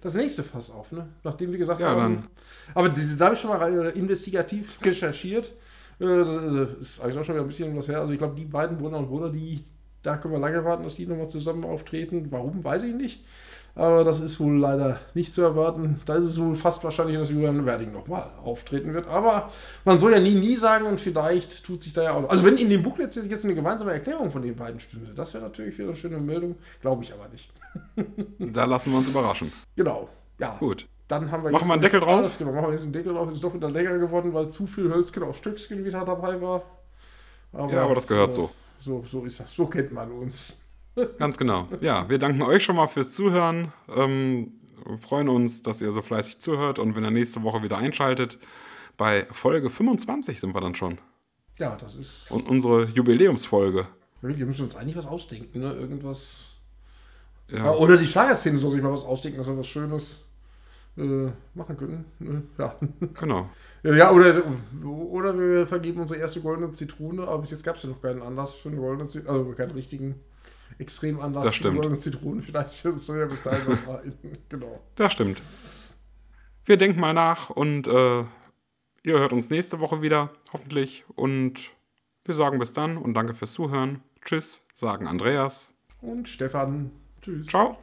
das nächste Fass auf, ne? Nachdem wir gesagt Ja, haben. dann. Aber da habe ich schon mal äh, investigativ recherchiert. Äh, das ist eigentlich auch schon wieder ein bisschen was her. Also ich glaube, die beiden Brunner und Brunner, die, da können wir lange warten, dass die nochmal zusammen auftreten. Warum, weiß ich nicht. Aber das ist wohl leider nicht zu erwarten. Da ist es wohl fast wahrscheinlich, dass Julian Werding nochmal auftreten wird. Aber man soll ja nie, nie sagen und vielleicht tut sich da ja auch noch. Also wenn in dem Buch jetzt, jetzt eine gemeinsame Erklärung von den beiden stünde, das wäre natürlich wieder eine schöne Meldung. Glaube ich aber nicht. Da lassen wir uns überraschen. Genau. Ja. Gut. Dann haben wir Machen wir einen Deckel drauf? Alles, genau, machen wir jetzt einen Deckel drauf. Ist doch wieder länger geworden, weil zu viel Hölzchen auf Stückchen wieder dabei war. Ja, aber das gehört äh, so. So, so ist das. So kennt man uns. Ganz genau. Ja, wir danken euch schon mal fürs Zuhören. Ähm, freuen uns, dass ihr so fleißig zuhört und wenn ihr nächste Woche wieder einschaltet. Bei Folge 25 sind wir dann schon. Ja, das ist. Und unsere Jubiläumsfolge. Wir müssen uns eigentlich was ausdenken, ne? Irgendwas. Ja. Oder die Schlagerszene soll sich mal was ausdenken, dass wir was Schönes äh, machen können. Ne? Ja. genau. ja, oder, oder wir vergeben unsere erste goldene Zitrone, aber bis jetzt gab es ja noch keinen Anlass für eine goldene Zitrone, also keinen richtigen extremen Anlass Das für eine goldene Zitrone. Vielleicht uns dann ja bis dahin was rein. genau. Das stimmt. Wir denken mal nach und äh, ihr hört uns nächste Woche wieder, hoffentlich. Und wir sagen bis dann und danke fürs Zuhören. Tschüss, sagen Andreas. Und Stefan, tschüss. Ciao.